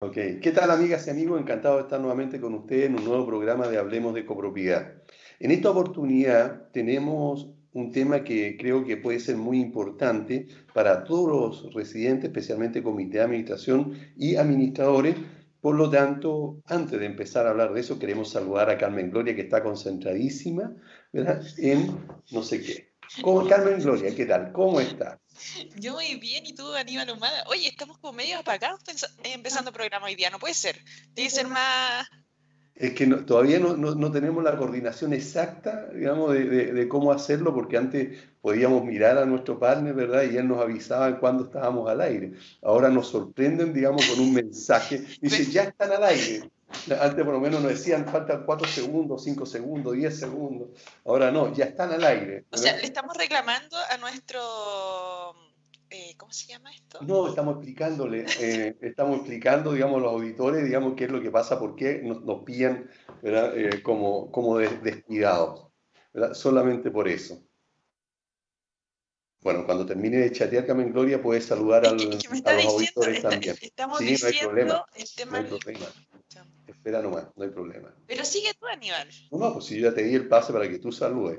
Ok, ¿qué tal amigas y amigos? Encantado de estar nuevamente con ustedes en un nuevo programa de Hablemos de Copropiedad. En esta oportunidad tenemos un tema que creo que puede ser muy importante para todos los residentes, especialmente comité de administración y administradores. Por lo tanto, antes de empezar a hablar de eso, queremos saludar a Carmen Gloria, que está concentradísima en no sé qué. ¿Cómo, Carmen Gloria, ¿qué tal? ¿Cómo está? Yo muy bien, ¿y tú, Aníbal Humada? Oye, estamos como medio apagados empezando el programa hoy día, no puede ser. Tiene que ser más... Es que todavía no, no, tenemos la coordinación exacta, digamos, de, de, cómo hacerlo, porque antes podíamos mirar a nuestro partner, ¿verdad? Y él nos avisaba cuando estábamos al aire. Ahora nos sorprenden, digamos, con un mensaje. Dice, ya están al aire. Antes por lo menos nos decían faltan 4 segundos, 5 segundos, 10 segundos. Ahora no, ya están al aire. O sea, le estamos reclamando a nuestro... Eh, ¿Cómo se llama esto? No, estamos explicándole, eh, estamos explicando, digamos, a los auditores, digamos, qué es lo que pasa, por qué nos, nos pillan. Eh, como, como descuidados. ¿verdad? Solamente por eso. Bueno, cuando termine de chatear, Carmen Gloria, puedes saludar al, a los auditores también. Estamos sí, no hay problema. El tema no hay problema. Espera nomás, no hay problema. Pero sigue tú, Aníbal. No, no, pues si yo ya te di el pase para que tú saludes.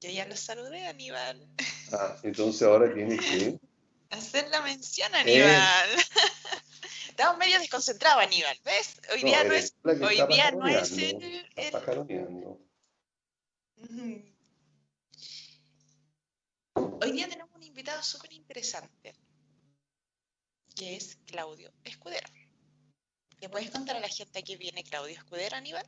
Yo ya lo saludé, Aníbal. Ah, entonces ahora tienes que... Hacer la mención, Aníbal. Estamos medio desconcentrados, Aníbal, ¿ves? Hoy día no es, hoy día no es el... el... Hoy día tenemos un invitado súper interesante, que es Claudio Escudero. ¿Le puedes contar a la gente a qué viene Claudio Escudero, Aníbal?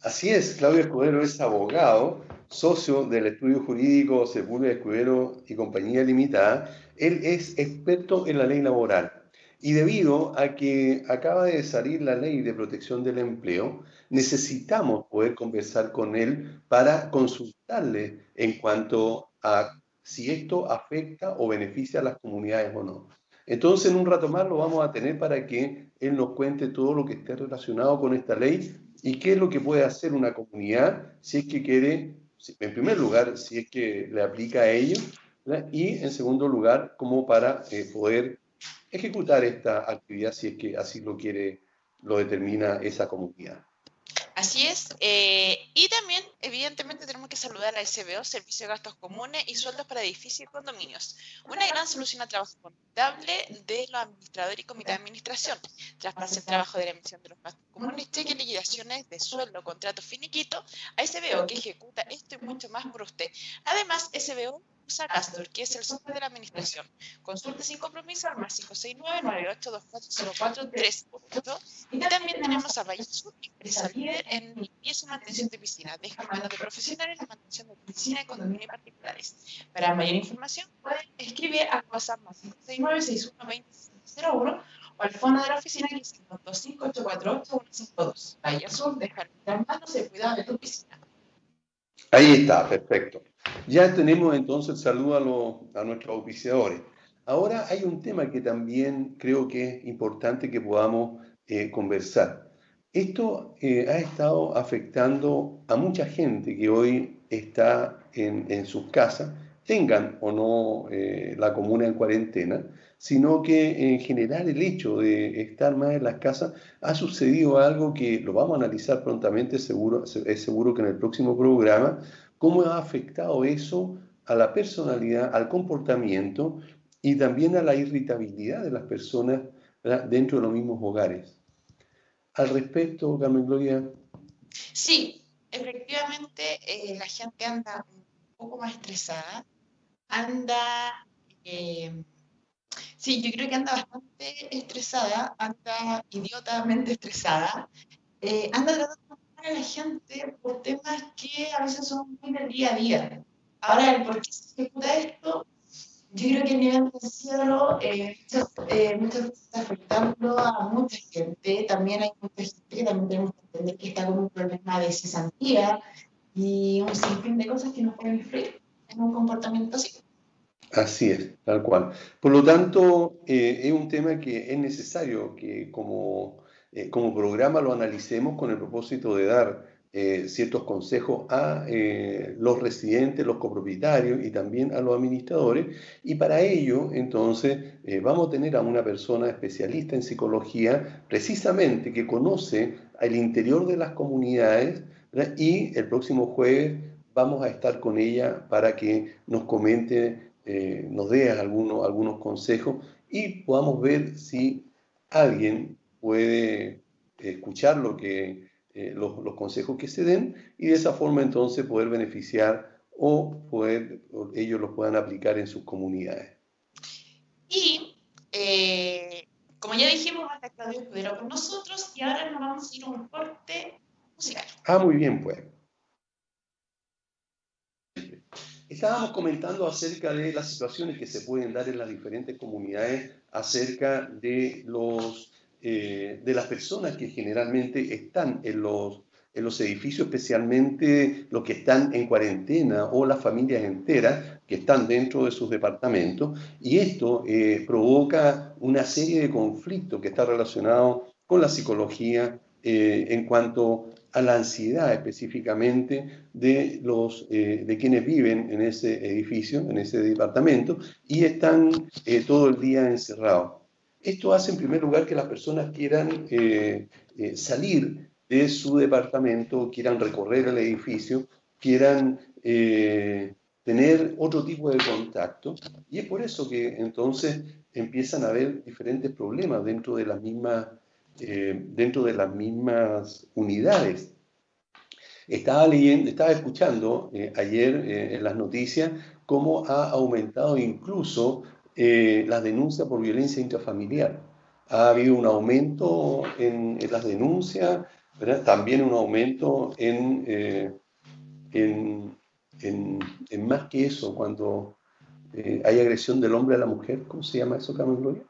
Así es, Claudio Escudero es abogado, socio del estudio jurídico Sepúlveda Escudero y Compañía Limitada. Él es experto en la ley laboral y debido a que acaba de salir la ley de protección del empleo, necesitamos poder conversar con él para consultarle en cuanto a si esto afecta o beneficia a las comunidades o no. Entonces, en un rato más lo vamos a tener para que él nos cuente todo lo que esté relacionado con esta ley y qué es lo que puede hacer una comunidad si es que quiere, en primer lugar, si es que le aplica a ello, y en segundo lugar, como para eh, poder ejecutar esta actividad si es que así lo quiere, lo determina esa comunidad. Así es. Eh, y también, evidentemente, tenemos que saludar a SBO, Servicio de Gastos Comunes y Sueldos para Edificios y Condominios. Una gran solución a trabajo contable de los administradores y comité de administración. Traspasa el trabajo de la emisión de los gastos comunes, cheques, liquidaciones de sueldo, contrato finiquito, a SBO que ejecuta esto y mucho más por usted. Además, SBO usa Castor, que es el software de la administración. Consulte sin compromiso al más 569-98240438. Y también tenemos a Sur, empresa líder en limpieza y mantención de piscina. Deja manos de profesionales la mantención de piscina y condominios particulares. Para mayor información, pueden escribir al WhatsApp más 569-6120-01 o al fondo de la oficina que es 525-848-152. Bahía Sur, deja manos de cuidado de tu piscina. Ahí está, perfecto. Ya tenemos entonces el saludo a, nuestros auspiciadores. Ahora hay un tema que también creo que es importante que podamos eh, conversar. Esto eh, ha estado afectando a mucha gente que hoy está en, sus casas, tengan o no eh, la comuna en cuarentena, sino que en general el hecho de estar más en las casas ha sucedido algo que lo vamos a analizar prontamente, seguro, es seguro que en el próximo programa, cómo ha afectado eso a la personalidad, al comportamiento y también a la irritabilidad de las personas dentro de los mismos hogares. Al respecto, Carmen Gloria. Sí, efectivamente eh, la gente anda un poco más estresada, anda, eh, sí, yo creo que anda bastante estresada, anda idiotamente estresada, eh, anda tratando a la gente por temas que a veces son muy del día a día. Ahora, el por qué se ejecuta esto, yo creo que a nivel cielo eh, muchas, eh, muchas veces está afectando a mucha gente. También hay mucha gente que también tenemos que entender que está con un problema de cesantía y un sinfín de cosas que no pueden influir en un comportamiento así. Así es, tal cual. Por lo tanto, eh, es un tema que es necesario que como eh, como programa lo analicemos con el propósito de dar eh, ciertos consejos a eh, los residentes, los copropietarios y también a los administradores. Y para ello, entonces, vamos a tener a una persona especialista en psicología, precisamente que conoce el interior de las comunidades y el próximo jueves vamos a estar con ella para que nos comente, nos dé algunos, algunos consejos y podamos ver si alguien puede escuchar lo que eh, los, consejos que se den y de esa forma entonces poder beneficiar o poder ellos los puedan aplicar en sus comunidades. Y eh, como ya dijimos, hasta Claudio Escudero con nosotros y ahora nos vamos a ir a un corte musical. Ah, muy bien, pues. Estábamos comentando acerca de las situaciones que se pueden dar en las diferentes comunidades acerca de los eh, de las personas que generalmente están en los, en los edificios, especialmente los que están en cuarentena o las familias enteras que están dentro de sus departamentos. Y esto eh, provoca una serie de conflictos que está relacionado con la psicología eh, en cuanto a la ansiedad específicamente de, los, de quienes viven en ese edificio, en ese departamento, y están todo el día encerrados. Esto hace en primer lugar que las personas quieran eh, eh, salir de su departamento, quieran recorrer el edificio, quieran eh, tener otro tipo de contacto. Y es por eso que entonces empiezan a haber diferentes problemas dentro de las mismas, dentro de las mismas unidades. Estaba leyendo, estaba escuchando ayer en las noticias cómo ha aumentado incluso eh, las denuncias por violencia intrafamiliar. Ha habido un aumento en, las denuncias, también un aumento eh, en, en, más que eso, cuando eh, hay agresión del hombre a la mujer, ¿cómo se llama eso, Carmen Gloria?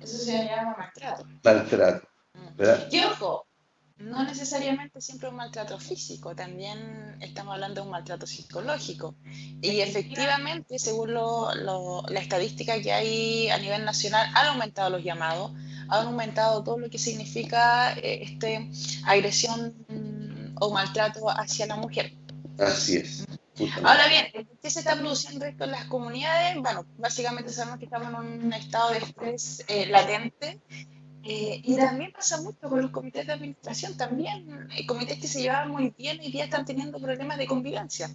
Eso se llama maltrato. Maltrato. ¿verdad? Y ojo, no necesariamente siempre un maltrato físico, también estamos hablando de un maltrato psicológico. Y efectivamente, según la estadística que hay a nivel nacional, han aumentado los llamados, han aumentado todo lo que significa eh, este, agresión o maltrato hacia la mujer. Así es. Ahora bien, ¿qué se está produciendo esto en las comunidades? Bueno, básicamente sabemos que estamos en un estado de estrés eh, latente eh, y también pasa mucho con los comités de administración, también eh, comités que se llevaban muy bien y ya están teniendo problemas de convivencia.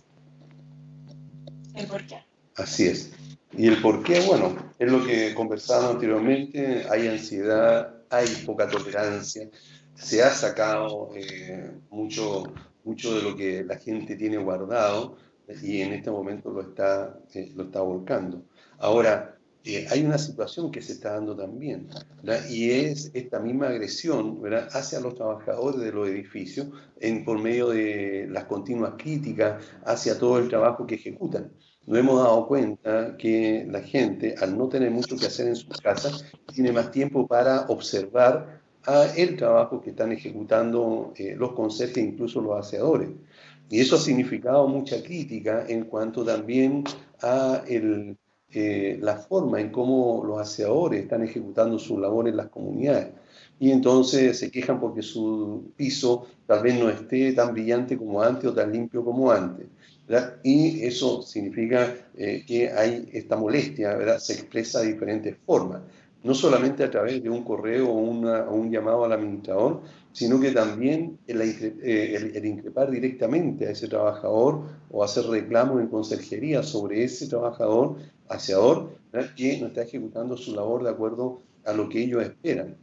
¿El por qué? Así es. Y el por qué, bueno, es lo que conversábamos anteriormente, hay ansiedad, hay poca tolerancia, se ha sacado eh, mucho, mucho de lo que la gente tiene guardado y en este momento lo está, lo está volcando. Ahora, eh, hay una situación que se está dando también, y es esta misma agresión ¿verdad? hacia los trabajadores de los edificios en, por medio de las continuas críticas hacia todo el trabajo que ejecutan. Nos hemos dado cuenta que la gente, al no tener mucho que hacer en sus casas, tiene más tiempo para observar el trabajo que están ejecutando eh, los conserjes, incluso los aseadores. Y eso ha significado mucha crítica en cuanto también a el, eh, la forma en cómo los aseadores están ejecutando su labor en las comunidades. Y entonces se quejan porque su piso tal vez no esté tan brillante como antes o tan limpio como antes. Y eso significa eh, que hay esta molestia, ¿verdad? se expresa de diferentes formas no solamente a través de un correo o, un llamado al administrador, sino que también eh, el, increpar directamente a ese trabajador o hacer reclamos en conserjería sobre ese trabajador, aseador, que no está ejecutando su labor de acuerdo a lo que ellos esperan,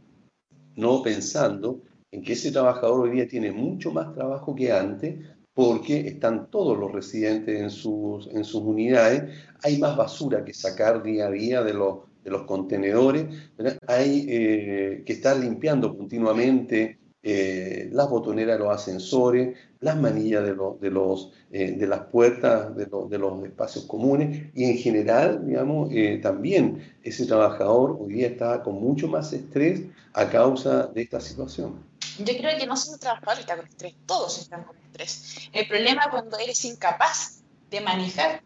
no pensando en que ese trabajador hoy día tiene mucho más trabajo que antes, porque están todos los residentes en sus, en sus unidades, hay más basura que sacar día a día de los de los contenedores, hay eh, que estar limpiando continuamente eh, las botoneras de los ascensores, las manillas de, de, los, eh, de las puertas de, de, los espacios comunes y en general, digamos, también ese trabajador hoy día está con mucho más estrés a causa de esta situación. Yo creo que no solo el trabajador está con estrés, todos están con estrés. El problema es cuando eres incapaz de manejar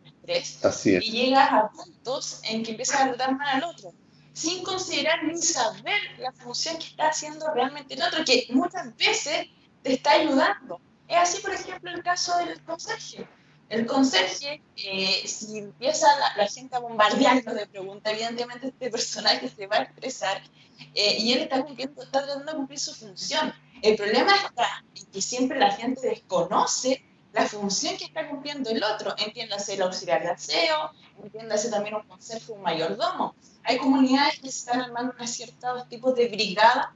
Así Y llegas a puntos en que empiezas a tratar mal al otro, sin considerar ni saber la función que está haciendo realmente el otro, que muchas veces te está ayudando. Es así, por ejemplo, el caso del conserje. El conserje, eh, si empieza la, gente a bombardearlo de preguntas, evidentemente este personaje se va a estresar eh, y él está cumpliendo, está tratando de cumplir su función. El problema está en que siempre la gente desconoce la función que está cumpliendo el otro. Entiéndase el auxiliar de aseo, entiéndase también un conserje, un mayordomo. Hay comunidades que se están armando ciertos tipos de brigadas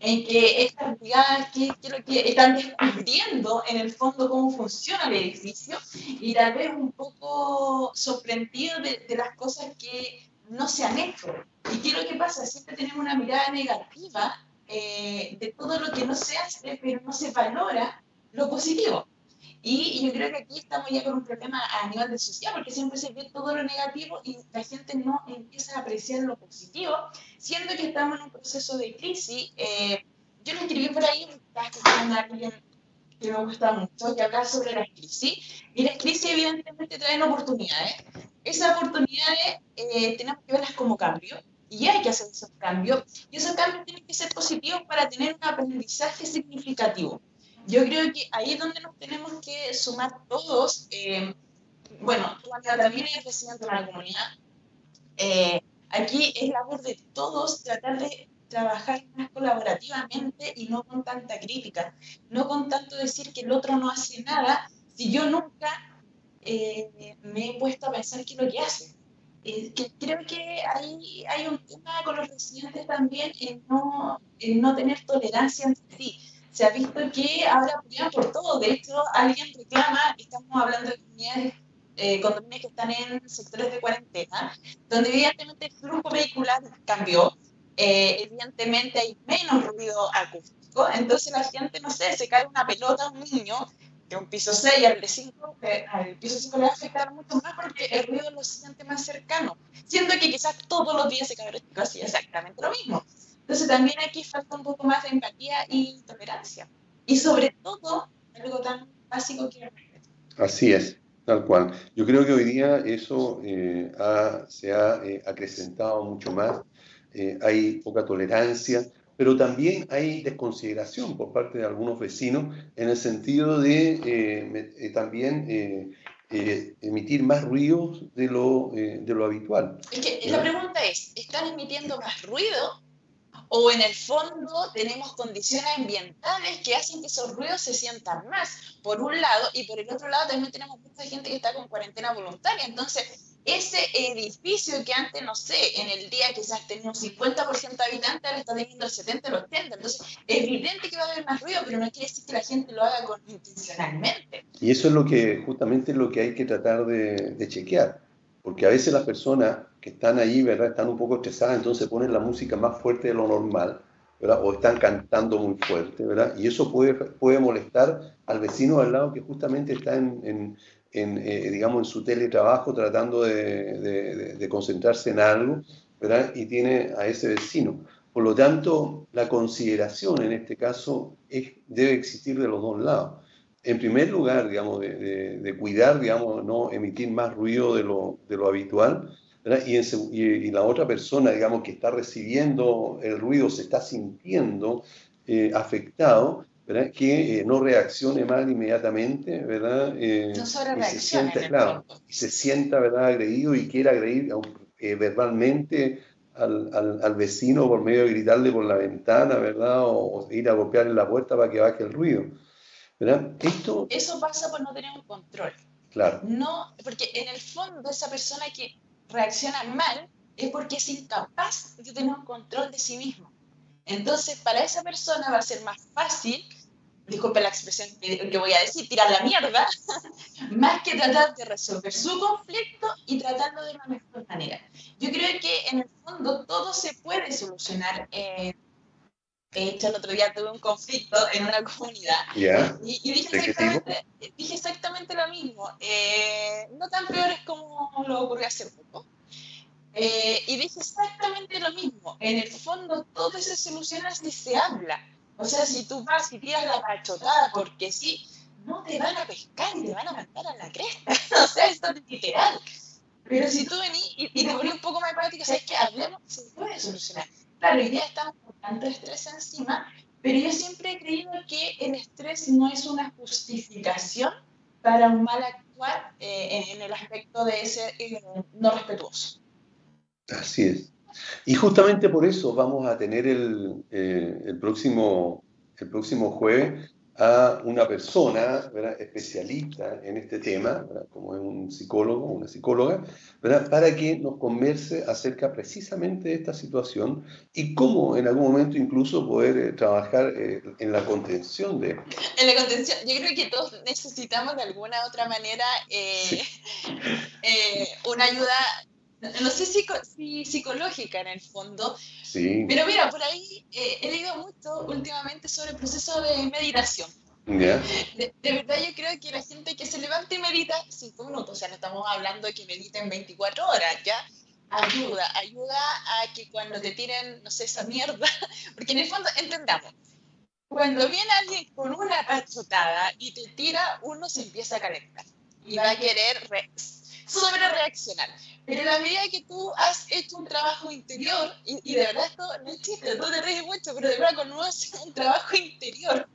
en que estas brigadas que, que están descubriendo en el fondo cómo funciona el edificio y tal vez un poco sorprendido de, de las cosas que no se han hecho. ¿Y qué es lo que pasa? Siempre tenemos una mirada negativa eh, de todo lo que no se hace, pero no se valora lo positivo. Y yo creo que aquí estamos ya con un problema a nivel de social, porque siempre se ve todo lo negativo y la gente no empieza a apreciar lo positivo, siendo que estamos en un proceso de crisis. Eh, yo lo escribí por ahí, estaba escuchando a alguien que me gusta mucho, que habla sobre las crisis, y las crisis evidentemente traen oportunidades. Esas oportunidades eh, tenemos que verlas como cambio, y hay que hacer esos cambios, y esos cambios tienen que ser positivos para tener un aprendizaje significativo yo creo que ahí es donde nos tenemos que sumar todos. Eh, bueno, tú también eres presidente de una comunidad. Eh, aquí es labor de todos tratar de trabajar más colaborativamente y no con tanta crítica, no con tanto decir que el otro no hace nada, si yo nunca eh, me he puesto a pensar qué es lo que hace. que creo que hay, hay un tema con los residentes también en no, en no tener tolerancia entre sí se ha visto que ahora pelean por todo. De hecho, alguien reclama, estamos hablando de comunidades, eh, condominios que están en sectores de cuarentena, donde evidentemente el flujo vehicular cambió, eh, evidentemente hay menos ruido acústico, entonces la gente, no sé, se cae una pelota a un niño de un piso 6 al de 5, al piso 5 le va a afectar mucho más porque el ruido lo siente más cercano, siendo que quizás todos los días se cae casi exactamente lo mismo. Entonces también aquí falta un poco más de empatía y tolerancia. Y sobre todo, algo tan básico que el respeto. Así es, tal cual. Yo creo que hoy día eso eh, se ha eh, acrecentado mucho más. Eh, hay poca tolerancia, pero también hay desconsideración por parte de algunos vecinos en el sentido de también emitir más ruidos de lo, de lo habitual. Es que la pregunta es, ¿están emitiendo más ruido o en el fondo tenemos condiciones ambientales que hacen que esos ruidos se sientan más, por un lado, y por el otro lado también tenemos mucha gente que está con cuarentena voluntaria, entonces ese edificio que antes, no sé, en el día quizás tenía un 50% de habitantes, ahora está teniendo el 70 o el 80, entonces es evidente que va a haber más ruido, pero no quiere decir que la gente lo haga con, intencionalmente. Y eso es lo que justamente lo que hay que tratar de, de chequear, porque a veces las personas que están ahí, ¿verdad? Están un poco estresadas, entonces ponen la música más fuerte de lo normal, ¿verdad? O están cantando muy fuerte, ¿verdad? Y eso puede, puede molestar al vecino al lado que justamente está en, en, eh, digamos, en su teletrabajo tratando de, de, concentrarse en algo, ¿verdad? Y tiene a ese vecino. Por lo tanto, la consideración en este caso es, debe existir de los dos lados. En primer lugar, digamos, de, de cuidar, digamos, no emitir más ruido de lo, de lo habitual, y, y, la otra persona, digamos, que está recibiendo el ruido, se está sintiendo eh, afectado, ¿verdad? que eh, no reaccione mal inmediatamente, ¿verdad? Eh, no solo y se sienta, claro, y se sienta, ¿verdad? agredido y quiera agredir verbalmente al, al, al, vecino por medio de gritarle por la ventana, ¿verdad? O, ir a golpear en la puerta para que baje el ruido. ¿Verdad? Esto... Eso pasa por no tener un control. Claro. No, porque en el fondo esa persona que reacciona mal es porque es incapaz de tener un control de sí mismo. Entonces, para esa persona va a ser más fácil, disculpe la expresión que voy a decir, tirar la mierda, más que tratar de resolver su conflicto y tratarlo de una mejor manera. Yo creo que en el fondo todo se puede solucionar. Eh, de hecho, el otro día tuve un conflicto en una comunidad y, dije, exactamente, dije, exactamente, lo mismo. Eh, no tan peores como lo ocurrió hace poco. Eh, y dije exactamente lo mismo. En el fondo, todo se soluciona si se habla. O sea, si tú vas y tiras la pachotada porque sí, no te van a pescar y te van a mandar a la cresta. o sea, esto es literal. Pero si tú venís y, te pones un poco más empático, sabes que hablemos, se puede solucionar. Claro, hoy día estamos con tanto estrés encima pero yo siempre he creído que el estrés no es una justificación para un mal actuar eh, en, el aspecto de ese eh, no respetuoso. Así es. Y justamente por eso vamos a tener el, eh, el próximo, el próximo jueves a una persona especialista en este tema, como es un psicólogo o una psicóloga, para que nos converse acerca precisamente de esta situación y cómo en algún momento incluso poder eh, trabajar eh, en la contención de... En la contención, yo creo que todos necesitamos de alguna otra manera eh, una ayuda no sé si, si, psicológica en el fondo, sí. pero mira, por ahí eh, he leído mucho últimamente sobre el proceso de meditación. De, verdad yo creo que la gente que se levanta y medita cinco minutos, o sea, no estamos hablando de que mediten 24 horas, ¿ya? Ayuda, ayuda a que cuando te tiren, no sé, esa mierda, porque en el fondo entendamos, cuando viene alguien con una pachotada y te tira, uno se empieza a calentar y va a querer sobre reaccionar. Pero en la medida que tú has hecho un trabajo interior, y, de verdad esto no es chiste, no te ríes mucho, pero de verdad cuando uno hace un trabajo interior,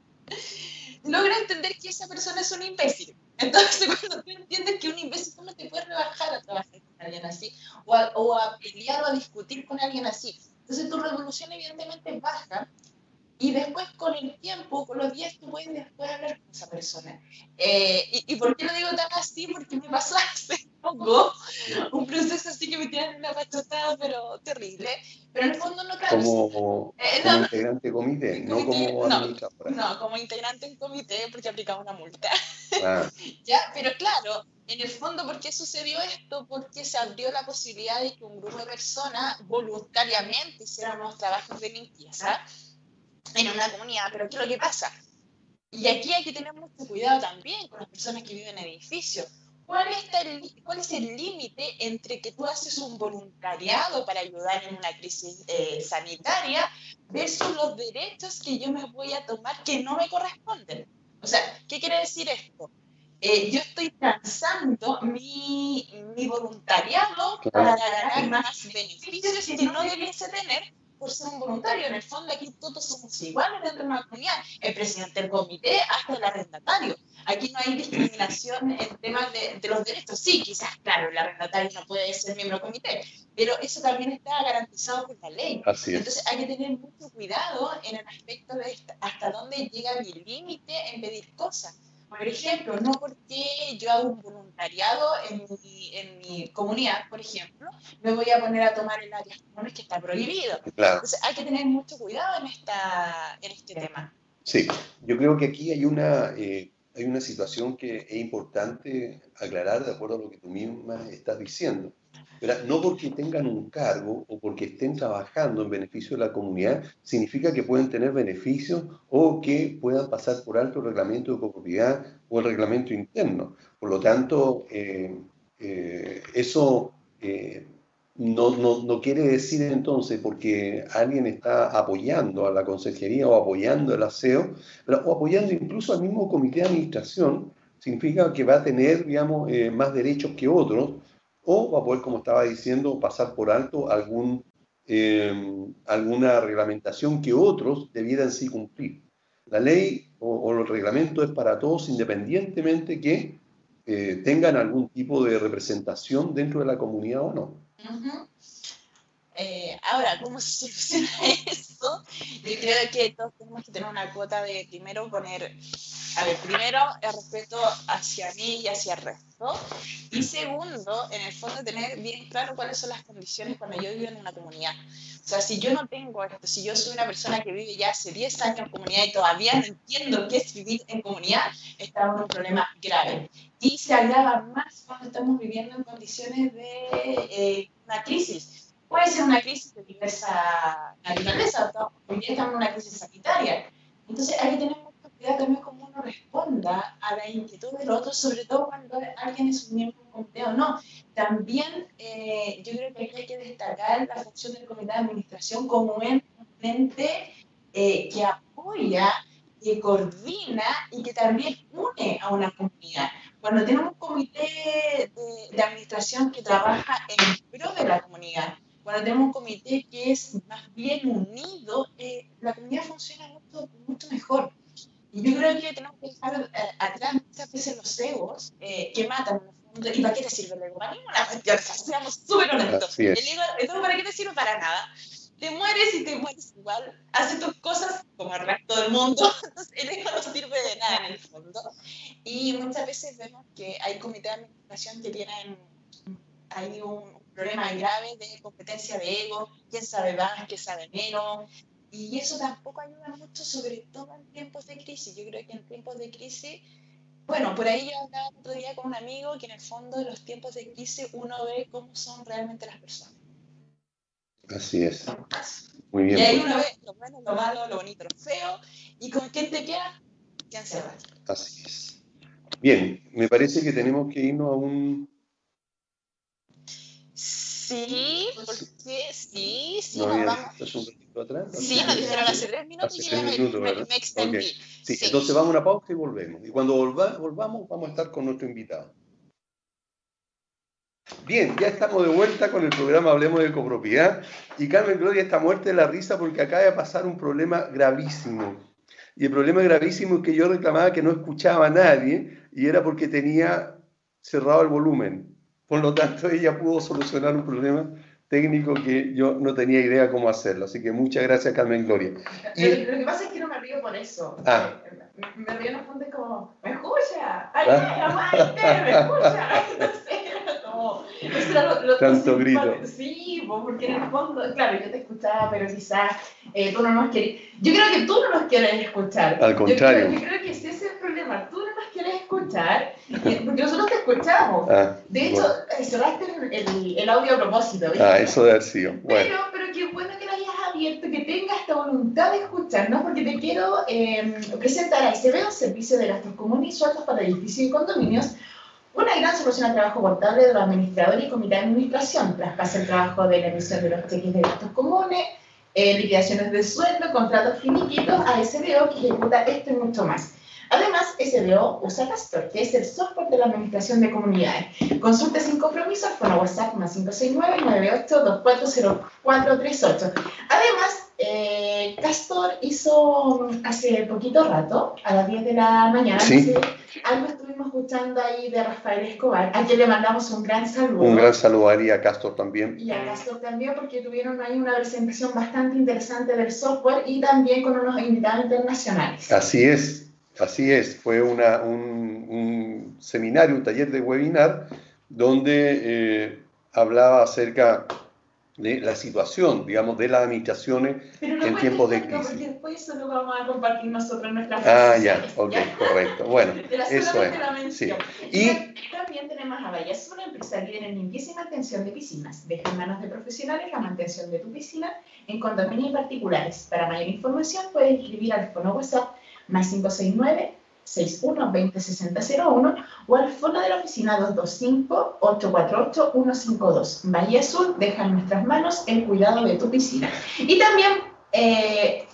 logra entender que esa persona es un imbécil. Entonces, cuando tú entiendes que un imbécil no te puede rebajar a trabajar con alguien así, o a, o a pelear o a discutir con alguien así. Entonces, tu revolución evidentemente baja y después con el tiempo, con los días, tú puedes después hablar con esa persona. Eh, y, y, por qué lo digo tan así? Porque me pasó hace poco un proceso así que me tiran una pachotada, pero terrible. Pero en el fondo no claro. Como, eh, como integrante de comité, no como administradora. No, como integrante en comité porque aplicaba una multa. Ah. ya, pero claro, en el fondo, ¿por qué sucedió esto? Porque se abrió la posibilidad de que un grupo de personas voluntariamente hicieran unos trabajos de limpieza en una comunidad, pero ¿qué es lo que pasa? Y aquí hay que tener mucho cuidado también con las personas que viven en edificios. ¿Cuál, el, ¿Cuál es el límite entre que tú haces un voluntariado para ayudar en una crisis eh, sanitaria versus los derechos que yo me voy a tomar que no me corresponden? O sea, ¿qué quiere decir esto? Eh, yo estoy transando mi, mi voluntariado para ganar más beneficios que no debiese tener por ser un voluntario. En el fondo aquí todos somos iguales dentro de una comunidad, el presidente del comité hasta el arrendatario. Aquí no hay discriminación en temas de, de los derechos. Sí, quizás, claro, el arrendatario no puede ser miembro del comité, pero eso también está garantizado por la ley. Así es. Entonces hay que tener mucho cuidado en el aspecto de hasta dónde llega mi límite en pedir cosas por ejemplo, no porque yo hago un voluntariado en mi, en mi comunidad, por ejemplo, me voy a poner a tomar el área comunes que está prohibido. Entonces hay que tener mucho cuidado en, esta, en este tema. Sí, yo creo que aquí hay una, eh, hay una situación que es importante aclarar de acuerdo a lo que tú misma estás diciendo. No porque tengan un cargo o porque estén trabajando en beneficio de la comunidad, significa que pueden tener beneficios o que puedan pasar por alto el reglamento de copropiedad o el reglamento interno. Por lo tanto, eh, eh, eso eh, no, no, no, quiere decir entonces porque alguien está apoyando a la consejería o apoyando el aseo, pero, o apoyando incluso al mismo comité de administración, significa que va a tener, digamos, más derechos que otros o va a poder, como estaba diciendo, pasar por alto algún, em, alguna reglamentación que otros debieran sí cumplir. La ley o, el reglamento es para todos independientemente que eh, tengan algún tipo de representación dentro de la comunidad o no. Eh, ahora, ¿cómo se soluciona esto? Yo creo que todos tenemos que tener una cuota de primero poner, a ver, primero el respeto hacia mí y hacia el resto. Y segundo, en el fondo, tener bien claro cuáles son las condiciones cuando yo vivo en una comunidad. O sea, si yo no tengo esto, si yo soy una persona que vive ya hace 10 años en comunidad y todavía no entiendo qué es vivir en comunidad, estamos en un problema grave. Y se agrava más cuando estamos viviendo en condiciones de eh, una crisis puede ser una crisis de diversa naturaleza, estamos en una crisis sanitaria. Entonces hay que tener también cómo uno responda a la inquietud del otro, sobre todo cuando alguien es un miembro de un comité o no. También eh, yo creo que hay que destacar la función del comité de administración como un ente eh, que apoya, que coordina y que también une a una comunidad. Cuando tenemos un comité de, de administración que trabaja en pro de la comunidad, cuando tenemos un comité que es más bien unido, eh, la comunidad funciona mucho, mucho mejor. Yo creo que tenemos que dejar eh, atrás muchas veces los egos eh, que matan ¿Y para qué te sirve el ego? Para cuestión, seamos súper honestos. El ego, ¿para qué te sirve? Para nada. Te mueres y te mueres igual. Hace tus cosas como el resto del mundo. Entonces, el ego no sirve de nada en el fondo. Y muchas veces vemos que hay comités de administración que tienen hay un problema grave de competencia de ego, quién sabe más, quién sabe menos. Y eso tampoco ayuda mucho, sobre todo en tiempos de crisis. Yo creo que en tiempos de crisis bueno, por ahí yo hablaba otro día con un amigo que en el fondo de los tiempos de crisis uno ve cómo son realmente las personas. Así es. Muy bien. Y ahí uno ve lo bueno, lo malo, lo bonito, lo feo, y con quién te queda, quién se va. Así es. Bien, me parece que tenemos que irnos a un Sí, porque sí, sí, nos vamos. un ratito atrás? Sí, nos dijeron hace tres minutos y ya me, extendí. Sí, entonces vamos a una pausa y volvemos. Y cuando volvamos, vamos a estar con nuestro invitado. Bien, ya estamos de vuelta con el programa Hablemos de Copropiedad. Y Carmen Gloria está muerta de la risa porque acaba de pasar un problema gravísimo. Y el problema gravísimo es que yo reclamaba que no escuchaba a nadie y era porque tenía cerrado el volumen. Por lo tanto, ella pudo solucionar un problema técnico que yo no tenía idea cómo hacerlo. Así que muchas gracias, Carmen Gloria. Y, lo, que pasa es que no me río por eso. Ah. Me, río en el fondo como, ¿me escucha? ¡Ay, ah. me escucha! No sé, como... Eso Tanto grito. Sí, porque en el fondo, claro, yo te escuchaba, pero quizás eh, tú no nos querías... Yo creo que tú no nos quieres escuchar. Al contrario. Yo creo, que ese es el problema. Tú no nos quieres escuchar, porque nosotros te escuchamos. Ah, de hecho, eh, cerraste el, el, audio a propósito. ¿viste? Ah, eso de haber sido. Bueno. Pero, pero qué bueno que lo hayas abierto, que tengas esta voluntad de escucharnos, porque te quiero eh, presentar a un Servicio de Gastos Comunes y Sueldos para Edificios y Condominios, una gran solución al trabajo contable de los administradores y comité de administración. Traspasa el trabajo de la emisión de los cheques de gastos comunes, eh, liquidaciones de sueldo, contratos finiquitos a SBO que ejecuta esto y mucho más. Además, SBO usa Castor, que es el software de la administración de comunidades. Consulte sin compromiso con WhatsApp más 569-98240438. Además, eh, Castor hizo hace poquito rato, a las 10 de la mañana, algo estuvimos escuchando ahí de Rafael Escobar, a quien le mandamos un gran saludo. Un gran saludo a, a Castor también. Y a Castor también, porque tuvieron ahí una presentación bastante interesante del software y también con unos invitados internacionales. Así es, Así es, fue una, un, seminario, un taller de webinar donde eh, hablaba acerca de la situación, digamos, de las administraciones en tiempos de crisis. Porque después eso lo vamos a compartir nosotros en nuestras Ah, ya, ok, correcto. Bueno, eso es. Sí. Y, también tenemos a Vallas, una empresa líder en limpieza y mantención de piscinas. Deja en manos de profesionales la mantención de tu piscina en condominios particulares. Para mayor información puedes escribir al teléfono WhatsApp más 569 61 20 6001 o al fondo de la oficina 225 848 152. Bahía Azul deja en nuestras manos el cuidado de tu piscina. Y también eh,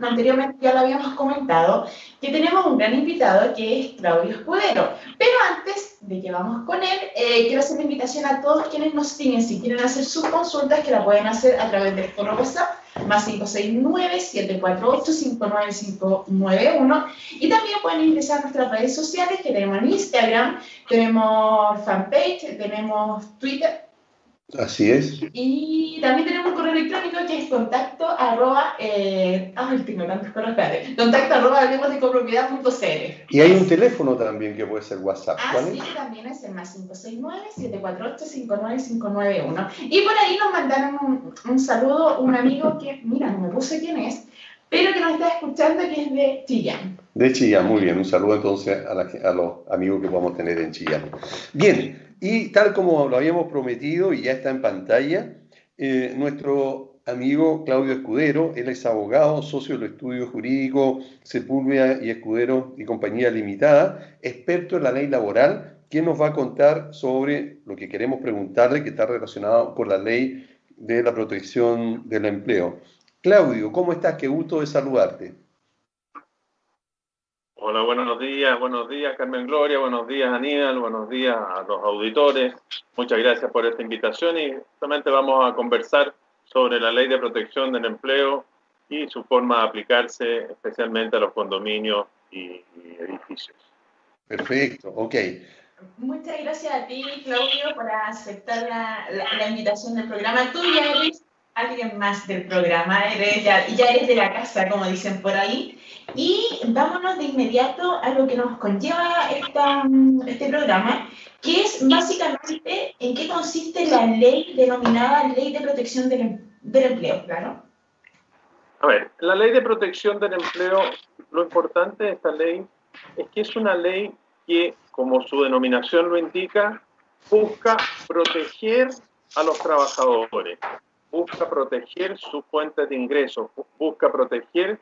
anteriormente ya lo habíamos comentado, que tenemos un gran invitado que es Claudio Escudero. Pero antes de que vamos con él, eh, quiero hacer una invitación a todos quienes nos siguen. Si quieren hacer sus consultas, que la pueden hacer a través del foro WhatsApp más 569-748-59591. Y también pueden ingresar a nuestras redes sociales, que tenemos en Instagram, tenemos fanpage, tenemos Twitter, Así es. Y también tenemos un correo electrónico que es contacto arroba, eh, tengo tantos correos, contacto arroba copropiedad.cl. Y hay un teléfono también que puede ser WhatsApp. Ah, sí, también es el más 569-748-59591. Y por ahí nos mandaron un, un saludo un amigo que, mira, no me puse quién es, pero que nos está escuchando que es de Chillán. De Chillán, muy bien. Un saludo entonces a, a los amigos que podemos tener en Chillán. Bien, y tal como lo habíamos prometido y ya está en pantalla, eh, nuestro amigo Claudio Escudero, él es abogado, socio del estudio jurídico Sepúlveda y Escudero y Compañía Limitada, experto en la ley laboral, quien nos va a contar sobre lo que queremos preguntarle, que está relacionado con la ley de la protección del empleo. Claudio, ¿cómo estás? Qué gusto de saludarte. Hola, buenos días, buenos días Carmen Gloria, buenos días Aníbal, buenos días a los auditores. Muchas gracias por esta invitación y justamente vamos a conversar sobre la ley de protección del empleo y su forma de aplicarse especialmente a los condominios y, edificios. Perfecto, ok. Muchas gracias a ti, Claudio, por aceptar la, la, invitación del programa. Tú ya eres alguien más del programa, eres, ya, eres de la casa, como dicen por ahí. Y vámonos de inmediato a lo que nos conlleva esta, este programa, que es básicamente en qué consiste la ley denominada Ley de Protección del, em-, del Empleo, claro. A ver, la ley de protección del empleo, lo importante de esta ley es que es una ley que, como su denominación lo indica, busca proteger a los trabajadores, busca proteger su fuente de ingresos, busca proteger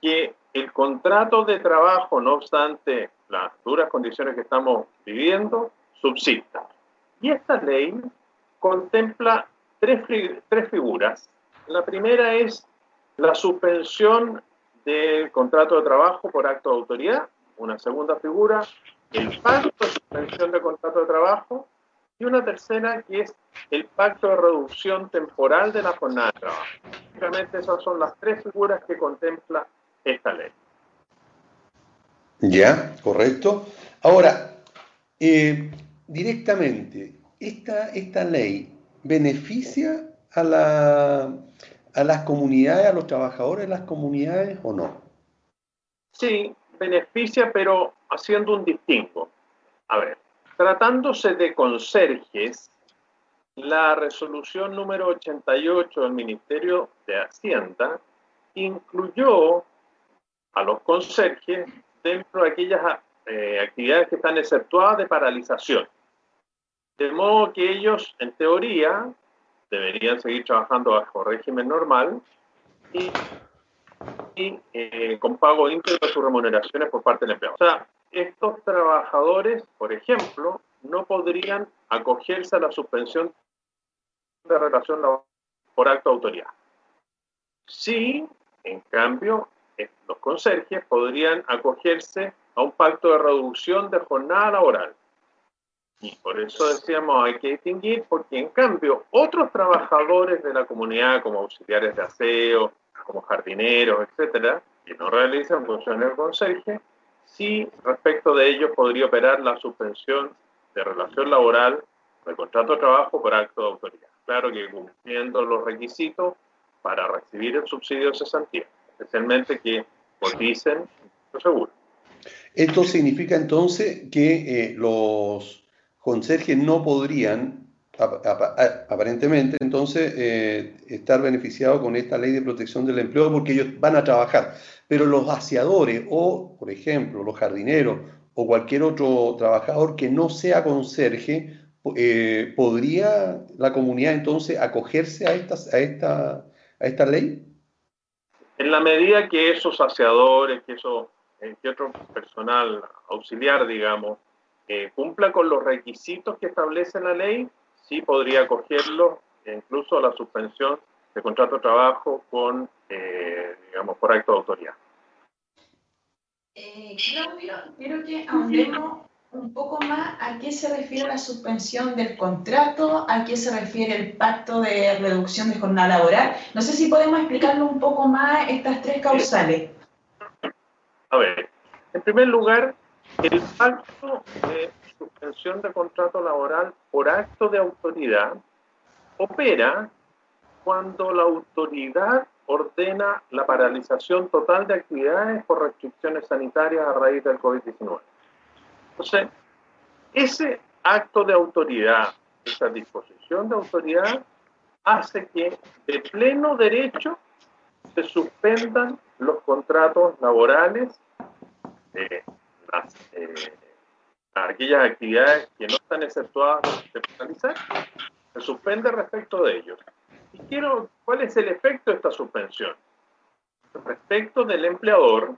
que el contrato de trabajo, no obstante las duras condiciones que estamos viviendo, subsista. Y esta ley contempla tres, tres figuras. La primera es la suspensión del contrato de trabajo por acto de autoridad, una segunda figura, el pacto de suspensión de contrato de trabajo y una tercera que es el pacto de reducción temporal de la jornada de trabajo. Realmente esas son las tres figuras que contempla esta ley. Ya, correcto. Ahora, eh, directamente, esta, esta ley beneficia a la, a las comunidades, a los trabajadores de las comunidades o no? Sí, beneficia, pero haciendo un distingo. A ver, tratándose de conserjes, la resolución número 88 del Ministerio de Hacienda incluyó a los conserjes dentro de aquellas eh, actividades que están exceptuadas de paralización. De modo que ellos, en teoría, deberían seguir trabajando bajo régimen normal y, eh, con pago íntegro de sus remuneraciones por parte del empleado. O sea, estos trabajadores, por ejemplo, no podrían acogerse a la suspensión de relación por acto de autoridad. Sí, en cambio, los conserjes podrían acogerse a un pacto de reducción de jornada laboral y por eso decíamos hay que distinguir, porque en cambio otros trabajadores de la comunidad, como auxiliares de aseo, como jardineros, etcétera, que no realizan funciones de conserje, sí respecto de ellos podría operar la suspensión de relación laboral del contrato de trabajo por acto de autoridad. Claro que cumpliendo los requisitos para recibir el subsidio de cesantía, especialmente que coticen lo seguro. Esto significa entonces que eh, los conserjes no podrían, aparentemente, entonces, eh, estar beneficiados con esta ley de protección del empleo porque ellos van a trabajar. Pero los aseadores o, por ejemplo, los jardineros o cualquier otro trabajador que no sea conserje, eh, ¿podría la comunidad entonces acogerse a, estas, a, esta, a esta ley? En la medida que esos aseadores, que, eso, eh, que otro personal auxiliar, digamos, cumpla con los requisitos que establece la ley, sí podría acogerlo incluso a la suspensión de contrato de trabajo con, eh, digamos, por acto de autoridad. Eh, Claudio, quiero que ahondemos un poco más a qué se refiere la suspensión del contrato, a qué se refiere el pacto de reducción de jornada laboral. No sé si podemos explicarlo un poco más estas tres causales. A ver, en primer lugar, el pacto de suspensión de contrato laboral por acto de autoridad opera cuando la autoridad ordena la paralización total de actividades por restricciones sanitarias a raíz del COVID-19. Entonces, ese acto de autoridad, esa disposición de autoridad, hace que de pleno derecho se suspendan los contratos laborales eh, eh, aquellas actividades que no están exceptuadas de penalizar, se suspende respecto de ellos. Y quiero, ¿cuál es el efecto de esta suspensión? Respecto del empleador,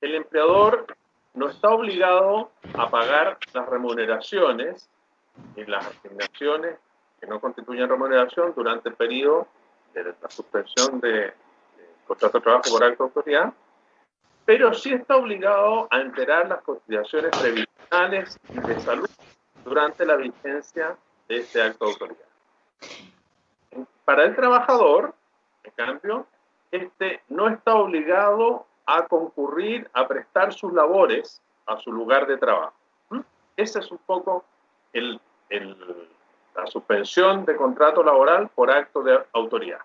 el empleador no está obligado a pagar las remuneraciones y las asignaciones que no constituyen remuneración durante el periodo de la suspensión de, de contrato de trabajo por alta autoridad, pero sí está obligado a enterar las cotizaciones previsionales de salud durante la vigencia de este acto de autoridad. Para el trabajador, en cambio, este no está obligado a concurrir a prestar sus labores a su lugar de trabajo. ¿Mm? Esa es un poco la suspensión de contrato laboral por acto de autoridad.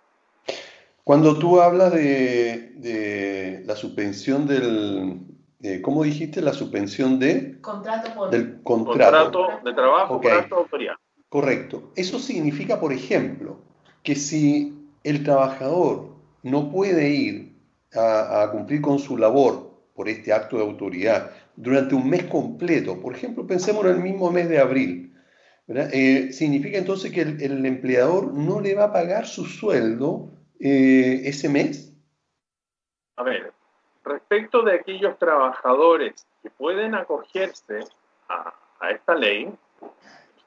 Cuando tú hablas de, la suspensión del, ¿cómo dijiste? La suspensión de... Contrato por... Del contrato. de trabajo por acto de autoridad. Correcto. Eso significa, por ejemplo, que si el trabajador no puede ir a, cumplir con su labor por este acto de autoridad durante un mes completo, por ejemplo, pensemos en el mismo mes de abril, eh, significa entonces que el, empleador no le va a pagar su sueldo eh, ese mes? A ver, respecto de aquellos trabajadores que pueden acogerse a, esta ley,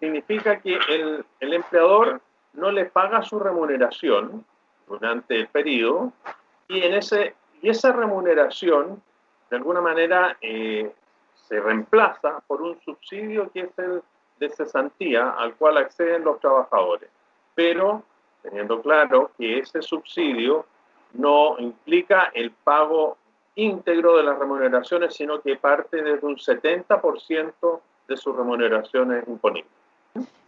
significa que el, el, empleador no le paga su remuneración durante el periodo y, en ese, y esa remuneración, de alguna manera, eh, se reemplaza por un subsidio que es el de cesantía al cual acceden los trabajadores. Pero teniendo claro que ese subsidio no implica el pago íntegro de las remuneraciones, sino que parte desde un 70% de sus remuneraciones imponibles.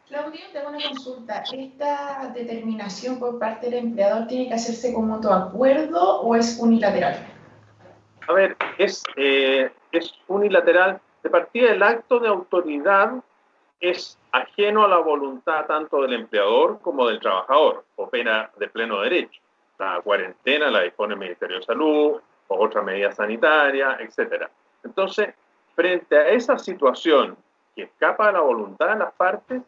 Claudio, tengo una consulta. ¿Esta determinación por parte del empleador tiene que hacerse con mutuo acuerdo o es unilateral? A ver, es, eh, es unilateral. De partida, el acto de autoridad es ajeno a la voluntad tanto del empleador como del trabajador, opera de pleno derecho. La cuarentena la dispone el Ministerio de Salud, o otra medida sanitaria, etc. Entonces, frente a esa situación que escapa de la voluntad de las partes,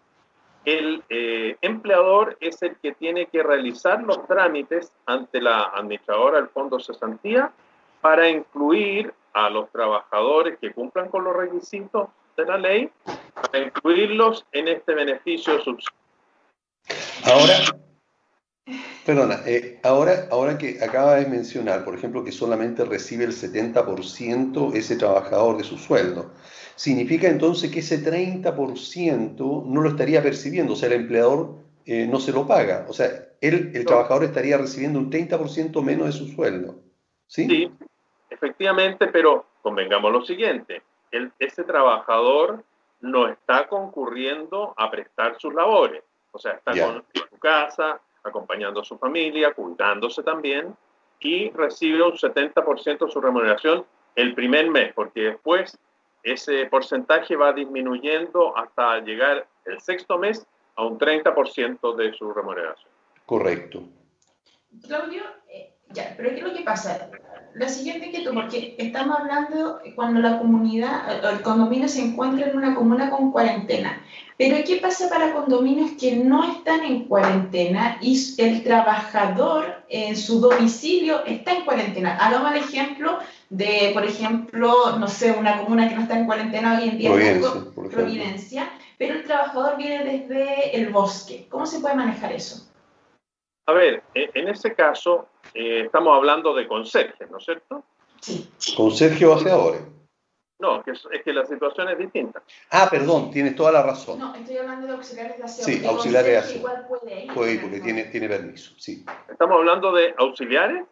el eh, empleador es el que tiene que realizar los trámites ante la administradora del Fondo Cesantía para incluir a los trabajadores que cumplan con los requisitos de la ley, para incluirlos en este beneficio subsidio. Ahora, perdona, eh, ahora, ahora que acaba de mencionar, por ejemplo, que solamente recibe el 70% ese trabajador de su sueldo, significa entonces que ese 30% no lo estaría percibiendo, o sea, el empleador eh, no se lo paga, o sea, él, el trabajador estaría recibiendo un 30% menos de su sueldo. ¿sí? sí, efectivamente, pero convengamos lo siguiente, el, ese trabajador no está concurriendo a prestar sus labores, o sea, está en su casa, acompañando a su familia, cuidándose también, y recibe un 70% de su remuneración el primer mes, porque después ese porcentaje va disminuyendo hasta llegar el sexto mes a un 30% de su remuneración. Correcto. Claudio, eh, ya, pero ¿qué es lo que pasa? La siguiente inquietud, porque estamos hablando cuando la comunidad, el condominio se encuentra en una comuna con cuarentena. Pero ¿qué pasa para condominios que no están en cuarentena y el trabajador en su domicilio está en cuarentena? Hagamos el ejemplo de, por ejemplo, no sé, una comuna que no está en cuarentena hoy en día, Providencia, Providencia pero el trabajador viene desde el bosque. ¿Cómo se puede manejar eso? A ver, e, en ese caso eh, estamos hablando de conserje, ¿no es cierto? Sí. ¿Conserje o aseadores? No, es, que la situación es distinta. Ah, perdón, tienes toda la razón. No, estoy hablando de auxiliares de aseo. Sí, auxiliares de aseo. Igual puede ir. Puede ir porque tiene, tiene permiso, sí. ¿Estamos hablando de auxiliares?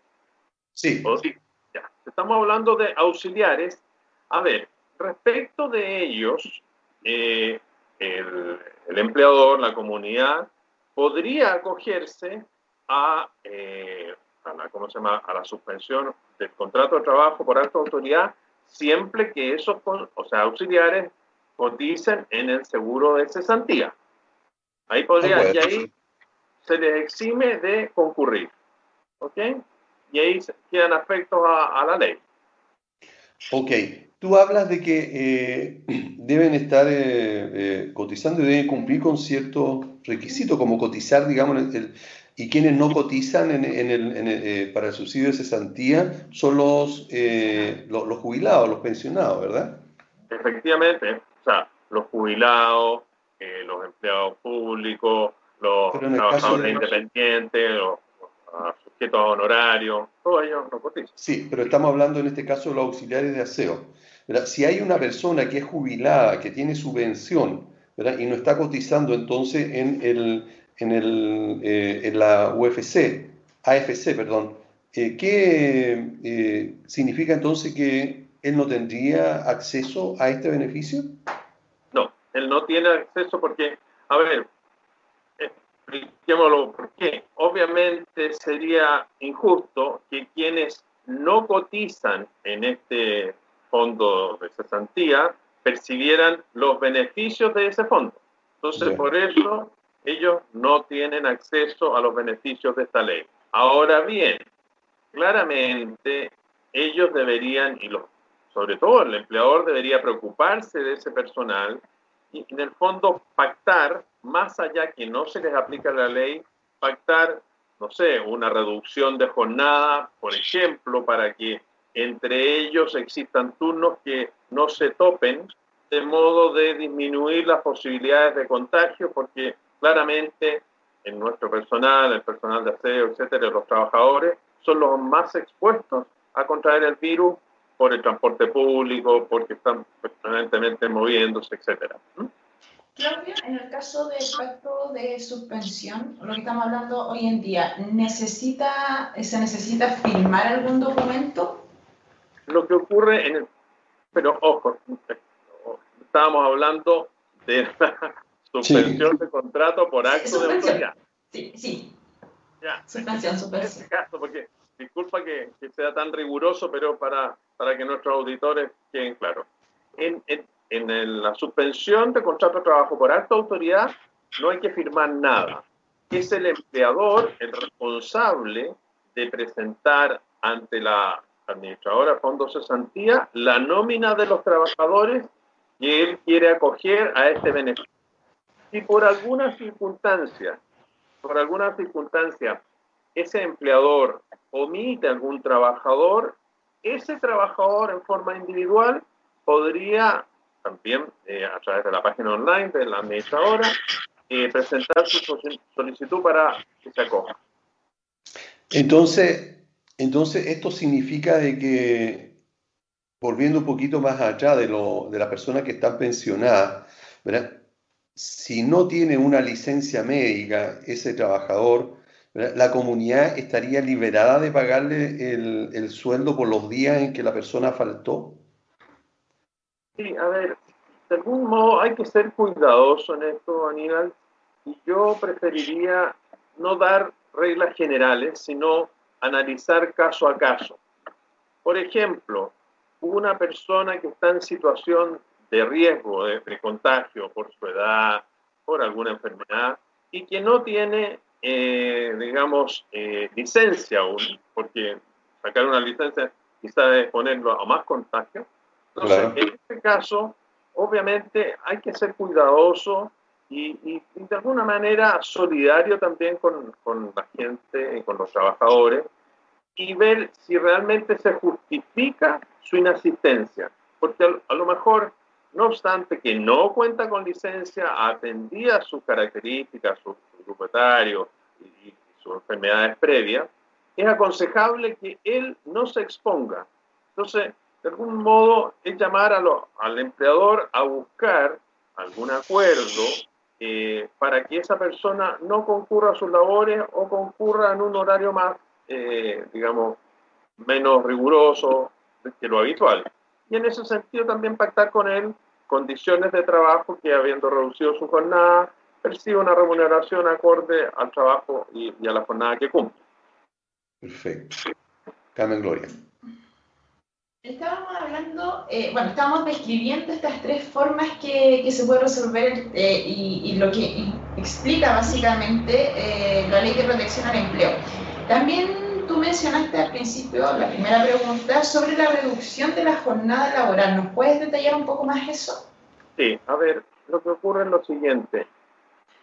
Sí. sí. Ya. Estamos hablando de auxiliares. A ver, respecto de ellos, eh, el, el, empleador, la comunidad, podría acogerse a, eh, ¿cómo se llama? a la suspensión del contrato de trabajo por alta autoridad siempre que esos o sea, auxiliares coticen en el seguro de cesantía. Ahí podría, y ahí se les exime de concurrir. ¿Ok? Y ahí quedan afectos a, la ley. Ok. Tú hablas de que eh, deben estar eh, eh, cotizando y deben cumplir con ciertos requisitos, como cotizar, digamos, el, y quienes no cotizan en, el, eh, para el subsidio de cesantía son los, eh, los, jubilados, los pensionados, ¿verdad? Efectivamente, o sea, los jubilados, eh, los empleados públicos, los trabajadores independientes, los, sujetos a honorarios, todos ellos no cotizan. Sí, pero estamos hablando en este caso de los auxiliares de aseo. Si hay una persona que es jubilada, que tiene subvención, ¿verdad? y no está cotizando entonces en el en, el, eh, en la UFC, AFC, perdón, eh, ¿qué eh, significa entonces que él no tendría acceso a este beneficio? No, él no tiene acceso porque, a ver, expliquémoslo por qué. Obviamente sería injusto que quienes no cotizan en este fondo de cesantía percibieran los beneficios de ese fondo. Entonces, por eso ellos no tienen acceso a los beneficios de esta ley. Ahora bien, claramente ellos deberían, y sobre todo el empleador debería preocuparse de ese personal y en el fondo pactar, más allá que no se les aplica la ley, pactar, no sé, una reducción de jornada, por ejemplo, para que entre ellos existan turnos que no se topen, de modo de disminuir las posibilidades de contagio, porque claramente en nuestro personal, el personal de aseo, etcétera, los trabajadores, son los más expuestos a contraer el virus por el transporte público, porque están permanentemente moviéndose, etcétera. ¿Mm? Claudia, en el caso del pacto de suspensión, lo que estamos hablando hoy en día, ¿necesita, ¿se necesita firmar algún documento? Lo que ocurre en el... Pero ojo, estábamos hablando de Suspensión de contrato por acto de autoridad. Sí, sí. Ya. Suspensión, suspensión. En este caso, porque disculpa que, sea tan riguroso, pero para, para que nuestros auditores queden claros. En, en, en la suspensión de contrato de trabajo por acto de autoridad no hay que firmar nada. Es el empleador el responsable de presentar ante la administradora de fondos cesantía la nómina de los trabajadores que él quiere acoger a este beneficio si por alguna circunstancia, por alguna circunstancia, ese empleador omite algún trabajador, ese trabajador en forma individual podría también eh, a través de la página online de la administradora eh, presentar su solicitud para que se acoja. Entonces, entonces esto significa de que, volviendo un poquito más allá de, lo, de la persona que está pensionada, ¿verdad? Si no tiene una licencia médica ese trabajador, la comunidad estaría liberada de pagarle el, sueldo por los días en que la persona faltó. Sí, a ver, de algún modo hay que ser cuidadoso en esto, Aníbal, y yo preferiría no dar reglas generales, sino analizar caso a caso. Por ejemplo, una persona que está en situación de riesgo de, contagio por su edad, por alguna enfermedad, y que no tiene, eh, digamos, eh, licencia aún, porque sacar una licencia quizá es ponerlo a más contagio. Entonces, en este caso, obviamente hay que ser cuidadoso y, y, de alguna manera solidario también con, con la gente, y con los trabajadores, y ver si realmente se justifica su inasistencia. Porque a lo mejor no obstante que no cuenta con licencia, atendía sus características, su, grupo etario y, sus enfermedades previas, es aconsejable que él no se exponga. Entonces, de algún modo, es llamar a al empleador a buscar algún acuerdo eh, para que esa persona no concurra a sus labores o concurra en un horario más, eh, digamos, menos riguroso que lo habitual. Y en ese sentido también pactar con él condiciones de trabajo que habiendo reducido su jornada, percibe una remuneración acorde al trabajo y, a la jornada que cumple. Perfecto. Carmen Gloria. Estábamos hablando, eh, bueno, estábamos describiendo estas tres formas que, que se puede resolver eh, y, y, lo que explica básicamente eh, la ley de protección al empleo. También tú mencionaste al principio, la primera pregunta, sobre la reducción de la jornada laboral. ¿Nos puedes detallar un poco más eso? Sí, a ver, lo que ocurre es lo siguiente.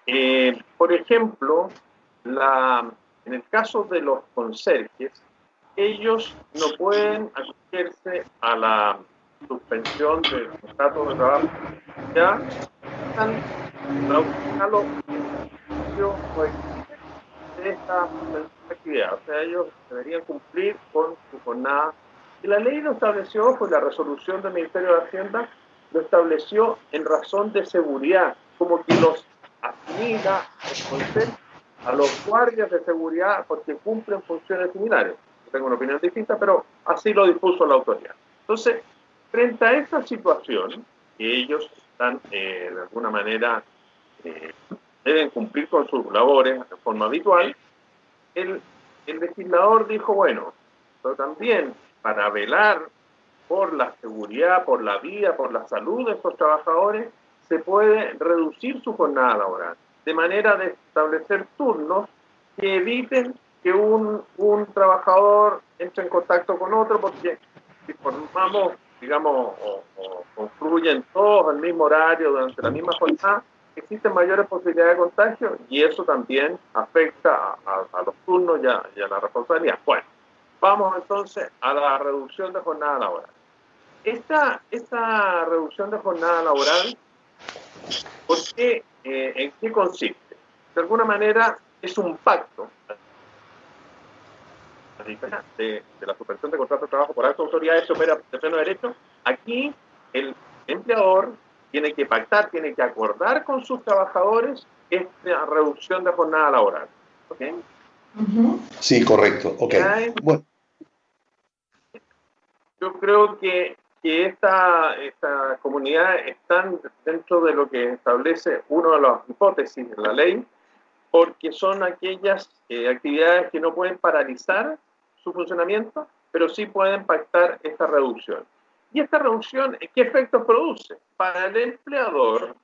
Eh, por ejemplo, la, en el caso de los conserjes, ellos no pueden acogerse a la suspensión del contrato de trabajo. Ya están de esta actividad. O sea, ellos deberían cumplir con su jornada. Y la ley lo estableció, fue la resolución del Ministerio de Hacienda, lo estableció en razón de seguridad, como que los asimila a los guardias de seguridad porque cumplen funciones similares. tengo una opinión distinta, pero así lo dispuso la autoridad. Entonces, frente a esta situación, que ellos están eh, de alguna manera eh, deben cumplir con sus labores de forma habitual, el, el legislador dijo, bueno, pero también para velar por la seguridad, por la vida, por la salud de estos trabajadores, se puede reducir su jornada laboral, de manera de establecer turnos que eviten que un, un trabajador entre en contacto con otro, porque si formamos, digamos, o, o confluyen todos al mismo horario durante la misma jornada, existen mayores posibilidades de contagio y eso también afecta a, los turnos y a, la responsabilidad. Bueno, vamos entonces a la reducción de jornada laboral. Esta, esta reducción de jornada laboral, ¿por qué, eh, ¿en qué consiste? De alguna manera es un pacto de, la suspensión de contrato de trabajo por altas autoridades se opera de pleno derecho. Aquí el empleador tiene que pactar, tiene que acordar con sus trabajadores esta reducción de jornada laboral. ¿Ok? Sí, correcto. Ok. Bueno. Yo creo que, que esta, esta comunidad está dentro de lo que establece una de las hipótesis de la ley, porque son aquellas eh, actividades que no pueden paralizar su funcionamiento, pero sí pueden pactar esta reducción. ¿Y esta reducción qué efectos produce? Para el empleador,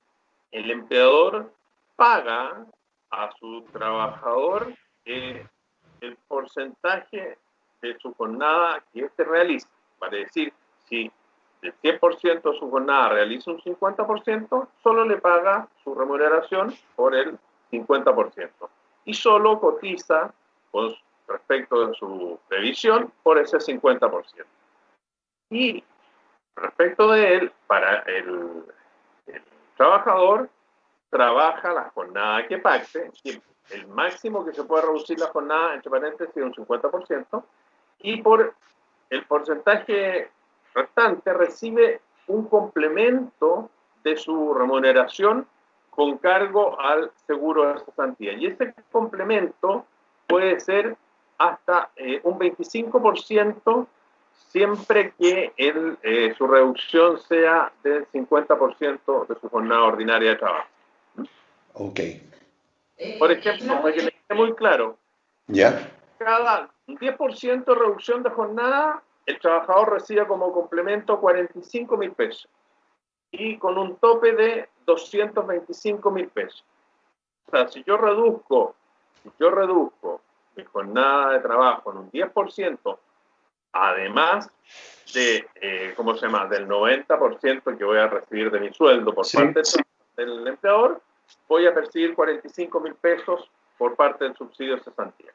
el empleador paga a su trabajador eh, el porcentaje de su jornada que éste realiza. Para decir, si del 100% de su jornada realiza un 50%, solo le paga su remuneración por el 50%. Y solo cotiza con respecto de su previsión por ese 50%. Y respecto de él, para el, trabajador, trabaja la jornada que pacte, el máximo que se puede reducir la jornada, entre paréntesis, un 50%, y por el porcentaje restante recibe un complemento de su remuneración con cargo al seguro de cesantía. Y ese complemento puede ser hasta eh, un 25% siempre que eh, su reducción sea del 50% de su jornada ordinaria de trabajo. Ok. Por ejemplo, para que le quede muy claro, ¿Ya? cada 10% de reducción de jornada, el trabajador recibe como complemento 45 mil pesos y con un tope de 225 mil pesos. O sea, si yo reduzco, si yo reduzco mi jornada de trabajo en un 10%, además de, eh, ¿cómo se llama?, del 90% que voy a recibir de mi sueldo por parte del empleador, voy a percibir 45 mil pesos por parte del subsidio de cesantía.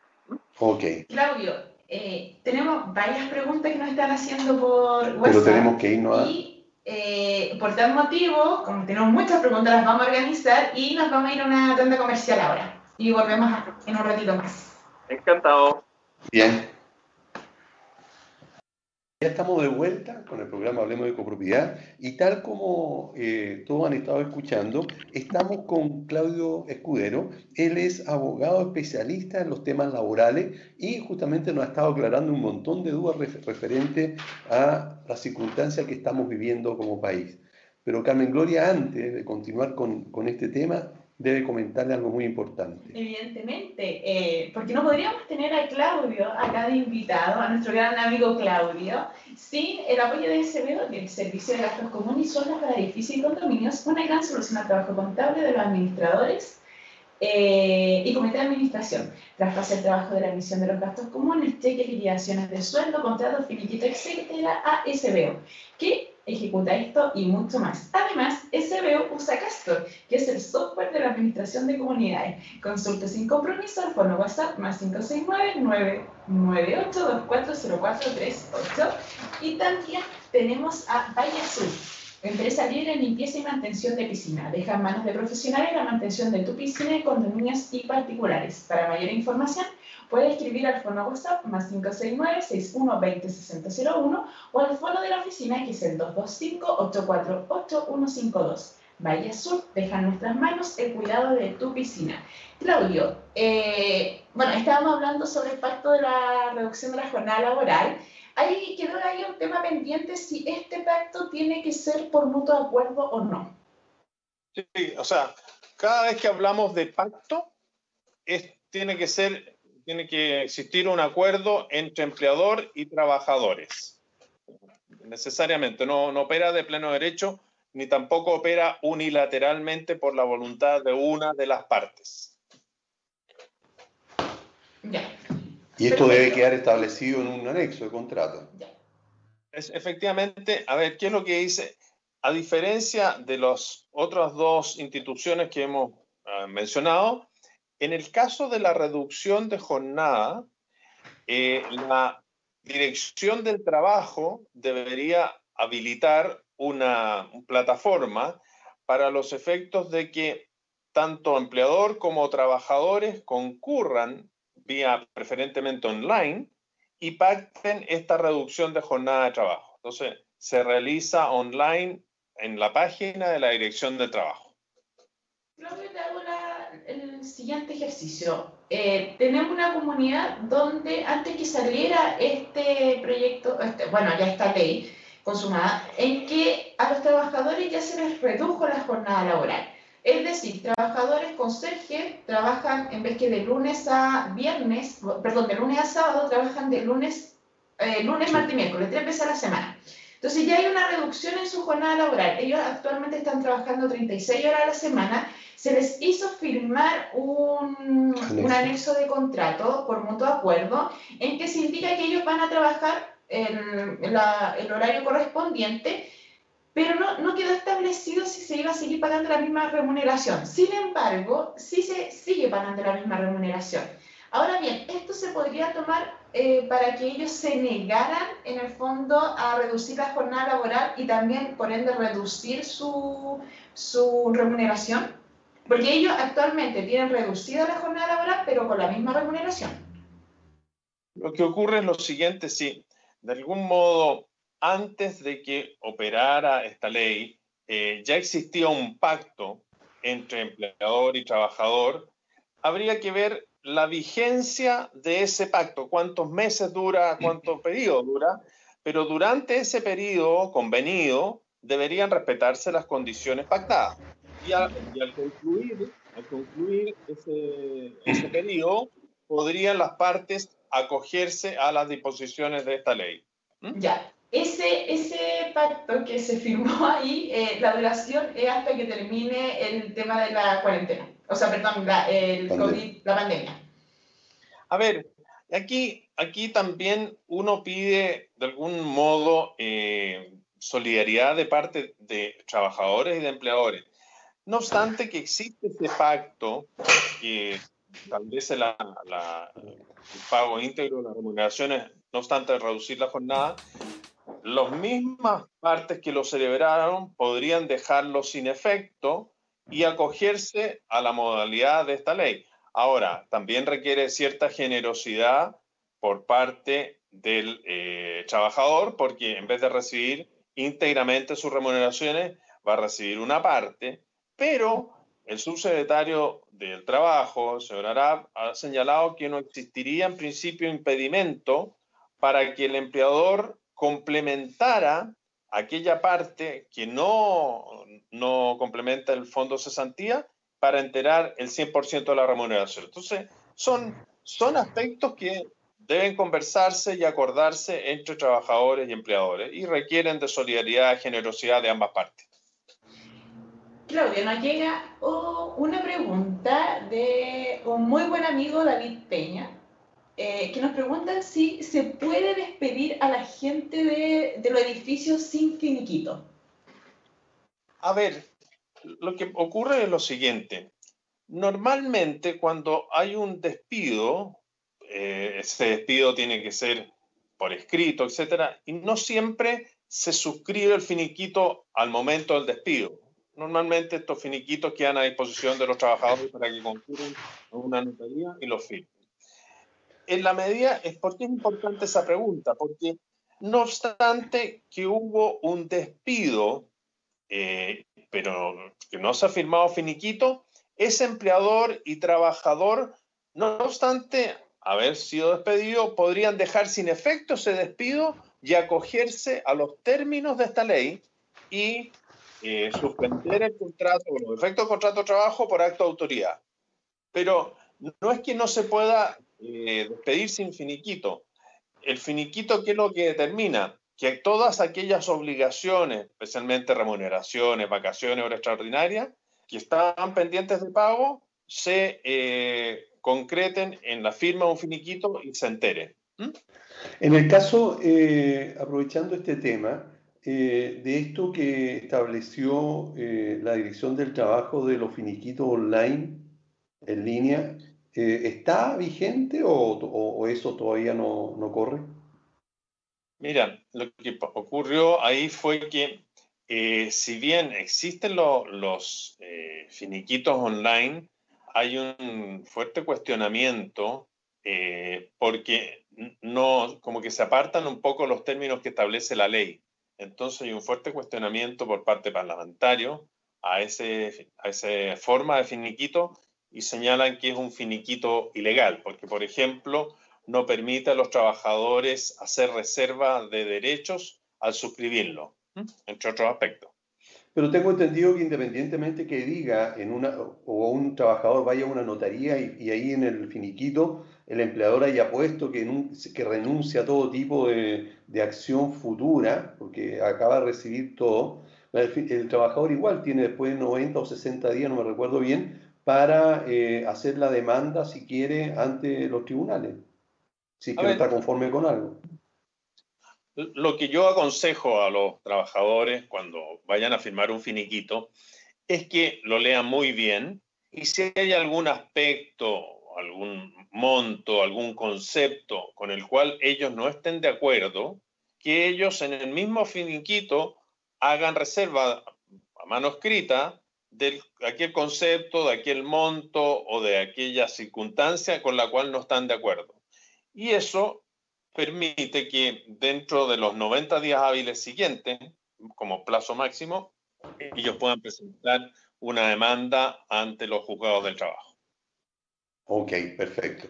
Ok. Claudio, eh, tenemos varias preguntas que nos están haciendo por WhatsApp. Pero tenemos que irnos a... Y eh, por tal motivo, como tenemos muchas preguntas, las vamos a organizar y nos vamos a ir a una tanda comercial ahora. Y volvemos en un ratito más. Encantado. Bien. Ya estamos de vuelta con el programa Hablemos de Copropiedad y tal como eh, todos han estado escuchando, estamos con Claudio Escudero. Él es abogado especialista en los temas laborales y justamente nos ha estado aclarando un montón de dudas referentes a las circunstancias que estamos viviendo como país. Pero Carmen Gloria, antes de continuar con, con este tema, debe comentarle algo muy importante. Evidentemente, eh, porque no podríamos tener a Claudio acá de invitado, a nuestro gran amigo Claudio, sin el apoyo de SBO, del Servicio de Gastos Comunes Zonas para Edificios y Condominios, una gran solución al trabajo contable de los administradores eh, y comité de administración. Traspasa el trabajo de la emisión de los gastos comunes, cheques, liquidaciones de sueldo, contratos, finiquito, etcétera, a SBO, que ejecuta esto y mucho más. Además, SBO usa Castor, que es el software de la administración de comunidades. Consulte sin compromiso al fono WhatsApp más 569-998-240438. Y también tenemos a Valle Azul, empresa líder en limpieza y mantención de piscina. Deja en manos de profesionales la mantención de tu piscina, condominios y particulares. Para mayor información, Puede escribir al fono WhatsApp más 569-6120-6001 o al fono de la oficina que es el 225-848-152. Valle Sur deja en nuestras manos el cuidado de tu piscina. Claudio, eh, bueno, estábamos hablando sobre el pacto de la reducción de la jornada laboral. Ahí quedó ahí un tema pendiente si este pacto tiene que ser por mutuo acuerdo o no. Sí, o sea, cada vez que hablamos de pacto, es, tiene que ser, tiene que existir un acuerdo entre empleador y trabajadores. Necesariamente, no, no opera de pleno derecho ni tampoco opera unilateralmente por la voluntad de una de las partes. Y esto debe quedar establecido en un anexo de contrato. Es, efectivamente, a ver, ¿qué es lo que dice? A diferencia de las otras dos instituciones que hemos ah, mencionado, en el caso de la reducción de jornada, eh, la dirección del trabajo debería habilitar una plataforma para los efectos de que tanto empleador como trabajadores concurran vía preferentemente online y pacten esta reducción de jornada de trabajo. Entonces, se realiza online en la página de la Dirección de Trabajo. Claudio, te hago el siguiente ejercicio. Eh, tenemos una comunidad donde antes que saliera este proyecto, este, bueno, ya esta ley, consumada, en que a los trabajadores ya se les redujo la jornada laboral. Es decir, trabajadores con Sergio trabajan en vez que de lunes a viernes, perdón, de lunes a sábado, trabajan de lunes, eh, lunes, martes y miércoles, tres veces a la semana. Entonces ya hay una reducción en su jornada laboral. Ellos actualmente están trabajando 36 horas a la semana. Se les hizo firmar un, un anexo de contrato por mutuo acuerdo en que se indica que ellos van a trabajar el, horario correspondiente, pero no, no, quedó establecido si se iba a seguir pagando la misma remuneración. Sin embargo, sí se sigue pagando la misma remuneración. Ahora bien, esto se podría tomar eh, para que ellos se negaran, en el fondo, a reducir la jornada laboral y también, por ende, reducir su, su remuneración, porque ellos actualmente tienen reducida la jornada laboral, pero con la misma remuneración. Lo que ocurre es lo siguiente, sí de algún modo, antes de que operara esta ley, eh, ya existía un pacto entre empleador y trabajador, habría que ver la vigencia de ese pacto, cuántos meses dura, cuánto periodo dura, pero durante ese periodo convenido deberían respetarse las condiciones pactadas. Y, al, concluir, al concluir ese, ese periodo, podrían las partes acogerse a las disposiciones de esta ley. ¿Mm? Ya, ese, ese pacto que se firmó ahí, eh, la duración es hasta que termine el tema de la cuarentena. O sea, perdón, la, el COVID, la pandemia. A ver, aquí, aquí también uno pide de algún modo eh, solidaridad de parte de trabajadores y de empleadores. No obstante que existe ese pacto que establece la, el pago íntegro de las remuneraciones, no obstante reducir la jornada, las mismas partes que lo celebraron podrían dejarlo sin efecto y acogerse a la modalidad de esta ley. Ahora, también requiere cierta generosidad por parte del eh, trabajador, porque en vez de recibir íntegramente sus remuneraciones, va a recibir una parte, pero el subsecretario del Trabajo, el señor Arab, ha señalado que no existiría en principio impedimento para que el empleador complementara aquella parte que no, no complementa el fondo cesantía para enterar el 100% de la remuneración. Entonces, son, son aspectos que deben conversarse y acordarse entre trabajadores y empleadores y requieren de solidaridad y generosidad de ambas partes. Claudia, nos llega oh, una pregunta de un muy buen amigo, David Peña, eh, que nos pregunta si se puede despedir a la gente de, de los edificios sin finiquito. A ver, lo que ocurre es lo siguiente. Normalmente cuando hay un despido, eh, ese despido tiene que ser por escrito, etcétera, y no siempre se suscribe el finiquito al momento del despido normalmente estos finiquitos quedan a disposición de los trabajadores para que concurren a una notaría y los firmen. En la medida, es porque es importante esa pregunta, porque no obstante que hubo un despido eh, pero que no se ha firmado finiquito, ese empleador y trabajador, no obstante haber sido despedido, podrían dejar sin efecto ese despido y acogerse a los términos de esta ley y eh, suspender el contrato, o los efectos del contrato de trabajo por acto de autoridad. Pero no es que no se pueda eh, despedir sin finiquito. El finiquito, ¿qué es lo que determina? Que todas aquellas obligaciones, especialmente remuneraciones, vacaciones, horas extraordinarias, que estaban pendientes de pago, se eh, concreten en la firma de un finiquito y se enteren. ¿Mm? En el caso, eh, aprovechando este tema, de esto que estableció la Dirección del Trabajo de los finiquitos online en línea, eh, ¿está vigente o, eso todavía no, corre? Mira, lo que ocurrió ahí fue que eh, si bien existen los eh, finiquitos online, hay un fuerte cuestionamiento porque no, como que se apartan un poco los términos que establece la ley. Entonces hay un fuerte cuestionamiento por parte parlamentario a, ese, a esa forma de finiquito y señalan que es un finiquito ilegal, porque, por ejemplo, no permite a los trabajadores hacer reserva de derechos al suscribirlo, entre otros aspectos. Pero tengo entendido que independientemente que diga en una, o un trabajador vaya a una notaría y, ahí en el finiquito el empleador haya puesto que, que renuncia a todo tipo de, de, acción futura, porque acaba de recibir todo, el, el, trabajador igual tiene después de 90 o 60 días, no me recuerdo bien, para eh, hacer la demanda, si quiere, ante los tribunales, si no está conforme con algo. Lo que yo aconsejo a los trabajadores cuando vayan a firmar un finiquito es que lo lean muy bien y si hay algún aspecto, algún monto, algún concepto con el cual ellos no estén de acuerdo, que ellos en el mismo finiquito hagan reserva a mano escrita de aquel concepto, de aquel monto o de aquella circunstancia con la cual no están de acuerdo. Y eso permite que dentro de los 90 días hábiles siguientes, como plazo máximo, ellos puedan presentar una demanda ante los juzgados del trabajo. Ok, perfecto.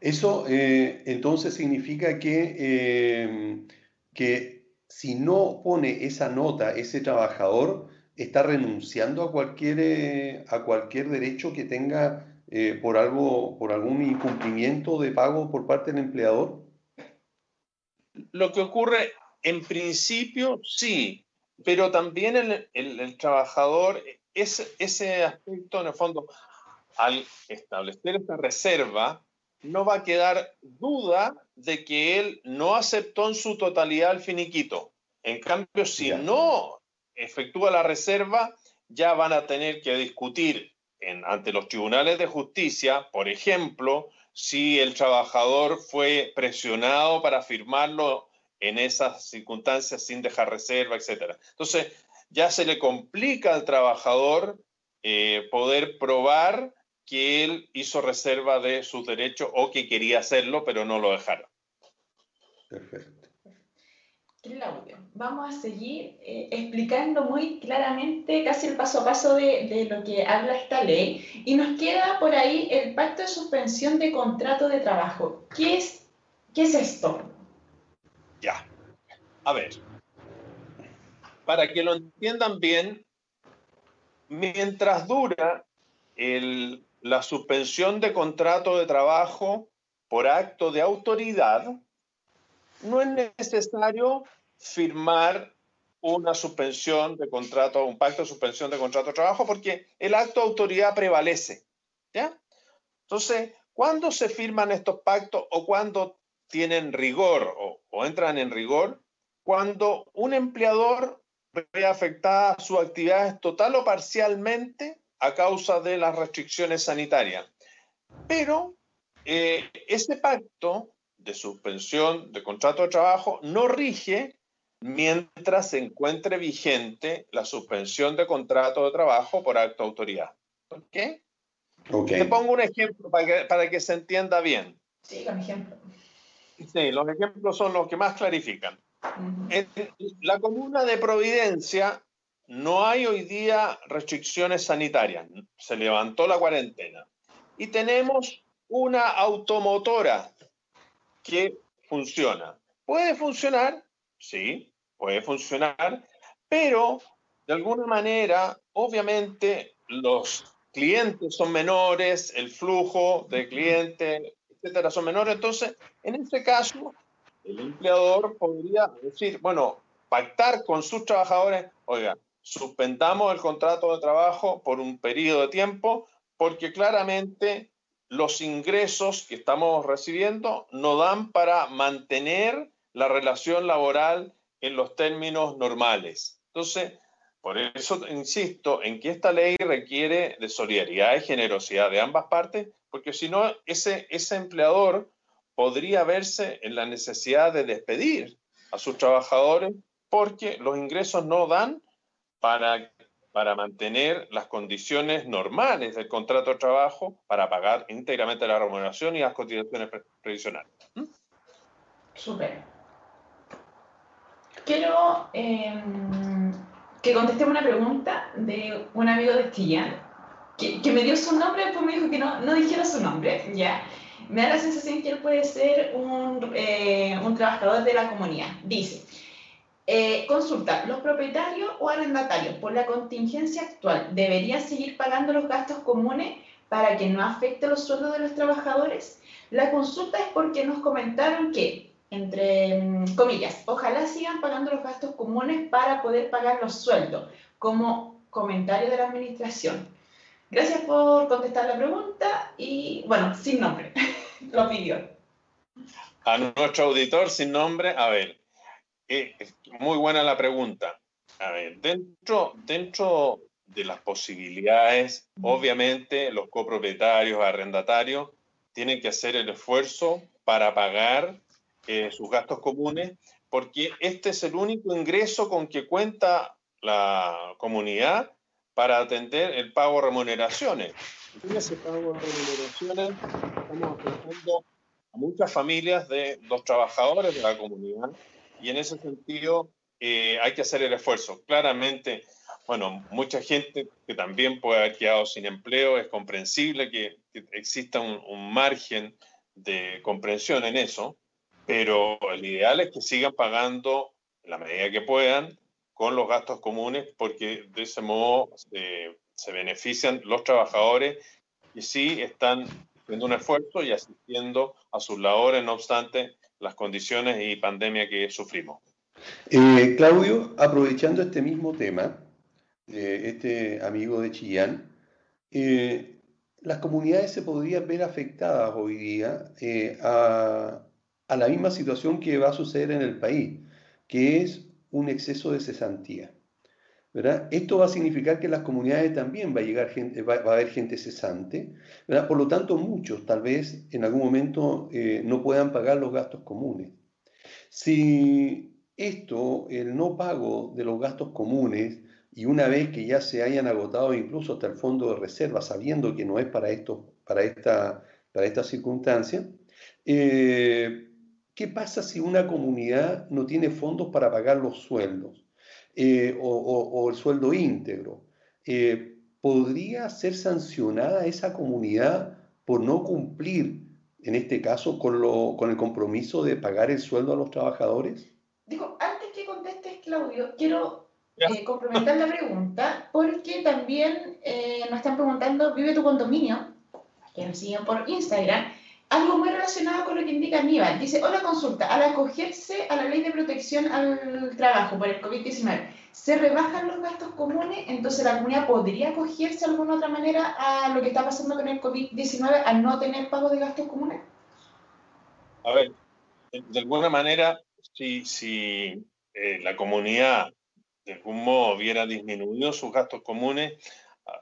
Eso eh, entonces significa que, eh, que si no pone esa nota ese trabajador, está renunciando a cualquier, eh, a cualquier derecho que tenga eh, por, algo, por algún incumplimiento de pago por parte del empleador? Lo que ocurre, en principio, sí, pero también el, el, trabajador, ese, ese aspecto, en el fondo, al establecer esta reserva, no va a quedar duda de que él no aceptó en su totalidad el finiquito. En cambio, si no efectúa la reserva, ya van a tener que discutir ante los tribunales de justicia, por ejemplo, si el trabajador fue presionado para firmarlo en esas circunstancias sin dejar reserva, etc. Entonces, ya se le complica al trabajador eh, poder probar que él hizo reserva de sus derechos o que quería hacerlo, pero no lo dejaron. Perfecto. Claudio, vamos a seguir eh, explicando muy claramente casi el paso a paso de, lo que habla esta ley y nos queda por ahí el pacto de suspensión de contrato de trabajo. ¿Qué es, qué es esto? Ya, a ver, para que lo entiendan bien, mientras dura la suspensión de contrato de trabajo por acto de autoridad, no es necesario firmar una suspensión de contrato, un pacto de suspensión de contrato de trabajo, porque el acto de autoridad prevalece. ¿ya? Entonces, ¿cuándo se firman estos pactos o cuándo tienen rigor o, entran en rigor? Cuando un empleador ve afectada su actividad total o parcialmente a causa de las restricciones sanitarias. Pero eh, ese pacto de suspensión de contrato de trabajo no rige mientras se encuentre vigente la suspensión de contrato de trabajo por acto de autoridad. ¿Ok? okay. Te pongo un ejemplo para que, para que se entienda bien. Sí, un ejemplo. Sí, los ejemplos son los que más clarifican. En la comuna de Providencia no hay hoy día restricciones sanitarias, se levantó la cuarentena y tenemos una automotora que funciona. ¿Puede funcionar? Sí, puede funcionar, pero de alguna manera, obviamente, los clientes son menores, el flujo de clientes, etcétera, son menores. Entonces, en este caso, el empleador podría decir, bueno, pactar con sus trabajadores, oiga, suspendamos el contrato de trabajo por un periodo de tiempo porque claramente los ingresos que estamos recibiendo no dan para mantener la relación laboral en los términos normales. Entonces, por eso insisto en que esta ley requiere de solidaridad y generosidad de ambas partes, porque si no, ese, ese empleador podría verse en la necesidad de despedir a sus trabajadores porque los ingresos no dan para, para mantener las condiciones normales del contrato de trabajo para pagar íntegramente la remuneración y las cotizaciones previsionales. ¿Mm? Súper. Quiero em, que contestemos una pregunta de un amigo de Chillán, que, que, me dio su nombre, después me dijo que no, no dijera su nombre, ¿ya? Me da la sensación que él puede ser un, eh, un trabajador de la comunidad. Dice, eh, consulta, ¿los propietarios o arrendatarios por la contingencia actual deberían seguir pagando los gastos comunes para que no afecte los sueldos de los trabajadores? La consulta es porque nos comentaron que, entre mm, comillas, ojalá sigan pagando los gastos comunes para poder pagar los sueldos, como comentario de la administración. Gracias por contestar la pregunta y, bueno, sin nombre, lo pidió. A nuestro auditor sin nombre, a ver, muy buena la pregunta. A ver, dentro, dentro de las posibilidades, obviamente los copropietarios, arrendatarios, tienen que hacer el esfuerzo para pagar eh, sus gastos comunes, porque este es el único ingreso con que cuenta la comunidad para atender el pago de remuneraciones. En ese pago de remuneraciones estamos afectando a muchas familias de los trabajadores de la comunidad y en ese sentido eh, hay que hacer el esfuerzo. Claramente, bueno, mucha gente que también puede haber quedado sin empleo, es comprensible que, exista un, margen de comprensión en eso, pero el ideal es que sigan pagando la medida que puedan con los gastos comunes, porque de ese modo se benefician los trabajadores y sí están haciendo un esfuerzo y asistiendo a sus labores, no obstante, las condiciones y pandemia que sufrimos. Eh, Claudio, aprovechando este mismo tema, eh, este amigo de Chillán, eh, las comunidades se podrían ver afectadas hoy día a, a, la misma situación que va a suceder en el país, que es un exceso de cesantía. Esto va a significar que en las comunidades también va a, llegar va, a haber gente cesante, por lo tanto muchos tal vez en algún momento eh, no puedan pagar los gastos comunes. Si esto, el no pago de los gastos comunes, y una vez que ya se hayan agotado incluso hasta el fondo de reserva, sabiendo que no es para, esto, para, esta, para esta circunstancia, eh, ¿qué pasa si una comunidad no tiene fondos para pagar los sueldos? Eh, o, el sueldo íntegro, eh, ¿podría ser sancionada esa comunidad por no cumplir, en este caso, con, lo, con el compromiso de pagar el sueldo a los trabajadores? Digo, antes que contestes, Claudio, quiero eh, complementar la pregunta, porque también nos están preguntando, ¿vive tu condominio? Que nos siguen por Instagram algo muy relacionado con lo que indica Aníbal. Dice, hola consulta, al acogerse a la ley de protección al trabajo por el COVID-19, ¿se rebajan los gastos comunes? Entonces la comunidad podría acogerse de alguna otra manera a lo que está pasando con el COVID-19 al no tener pago de gastos comunes? A ver, de alguna manera, si, si eh, la comunidad de algún modo hubiera disminuido sus gastos comunes, ah,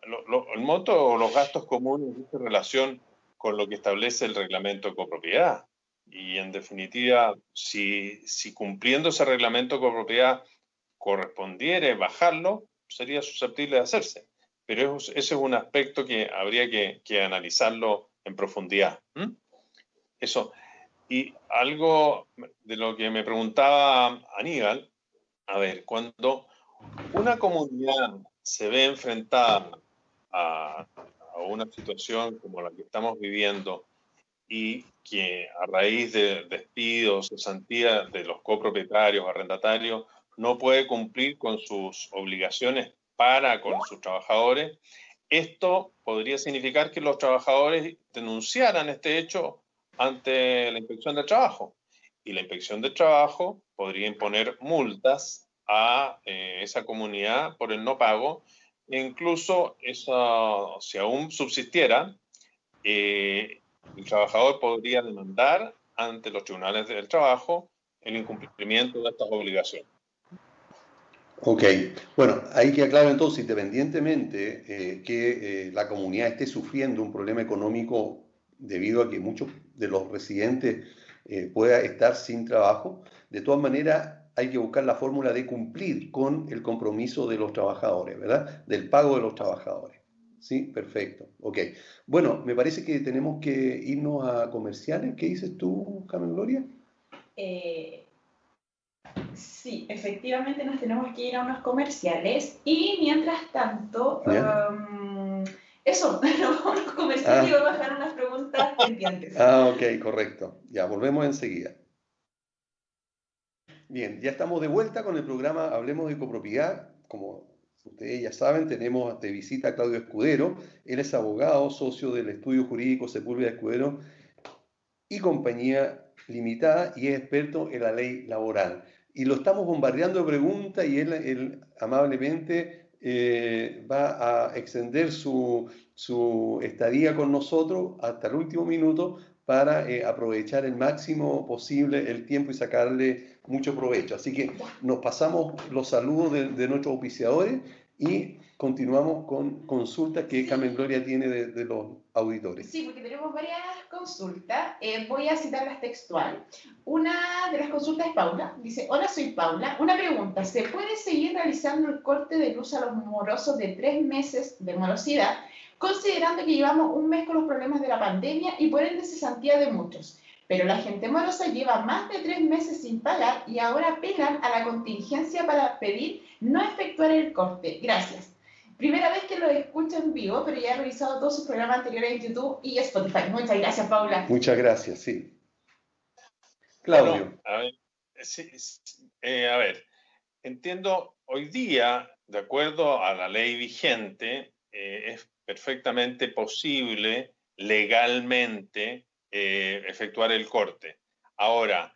el monto o los gastos comunes en relación con lo que establece el reglamento de copropiedad. Y en definitiva, si, si cumpliendo ese reglamento de copropiedad correspondiera bajarlo, sería susceptible de hacerse. Pero ese es un aspecto que habría que, que analizarlo en profundidad. Eso. Y algo de lo que me preguntaba Aníbal, a ver, cuando una comunidad se ve enfrentada a, a una situación como la que estamos viviendo y que a raíz de despidos, cesantía de los copropietarios, arrendatarios, no puede cumplir con sus obligaciones para con sus trabajadores, esto podría significar que los trabajadores denunciaran este hecho ante la inspección del trabajo. Y la inspección del trabajo podría imponer multas a eh, esa comunidad por el no pago. Incluso eso, si aún subsistiera, eh, el trabajador podría demandar ante los tribunales del trabajo el incumplimiento de estas obligaciones. Ok, bueno, hay que aclarar entonces, independientemente eh, que eh, la comunidad esté sufriendo un problema económico debido a que muchos de los residentes eh, puedan estar sin trabajo, de todas maneras hay que buscar la fórmula de cumplir con el compromiso de los trabajadores, ¿verdad? Del pago de los trabajadores. Sí, perfecto. Ok. Bueno, me parece que tenemos que irnos a comerciales. ¿Qué dices tú, Carmen Gloria? Eh, Sí, efectivamente nos tenemos que ir a unos comerciales y mientras tanto, um, eso, nos vamos a los comerciales y ah. vamos a dejar unas preguntas pendientes. Ah, ok, correcto. Ya, volvemos enseguida. Bien, ya estamos de vuelta con el programa Hablemos de Copropiedad. Como ustedes ya saben, tenemos de visita a Claudio Escudero. Él es abogado, socio del estudio jurídico Sepúlveda Escudero y compañía limitada y es experto en la ley laboral y lo estamos bombardeando de preguntas y él, amablemente eh, va a extender su, estadía con nosotros hasta el último minuto para eh, aprovechar el máximo posible el tiempo y sacarle mucho provecho. Así que nos pasamos los saludos de, de nuestros auspiciadores y continuamos con consultas que Carmen Gloria tiene de, los auditores. Sí, porque tenemos varias consultas. Eh, voy a citarlas textual. Una de las consultas es Paula. Dice, hola, soy Paula. Una pregunta, ¿se puede seguir realizando el corte de luz a los morosos de tres meses de morosidad, considerando que llevamos un mes con los problemas de la pandemia y por ende cesantía de muchos? Pero la gente morosa lleva más de tres meses sin pagar y ahora apelan a la contingencia para pedir no efectuar el corte. Gracias. Primera vez que lo escucho en vivo, pero ya he revisado todos sus programas anteriores en YouTube y Spotify. Muchas gracias, Paula. Muchas gracias, sí. Claudio. Eh, a, ver, entiendo, hoy día, de acuerdo a la ley vigente, eh, es perfectamente posible legalmente eh, efectuar el corte. Ahora,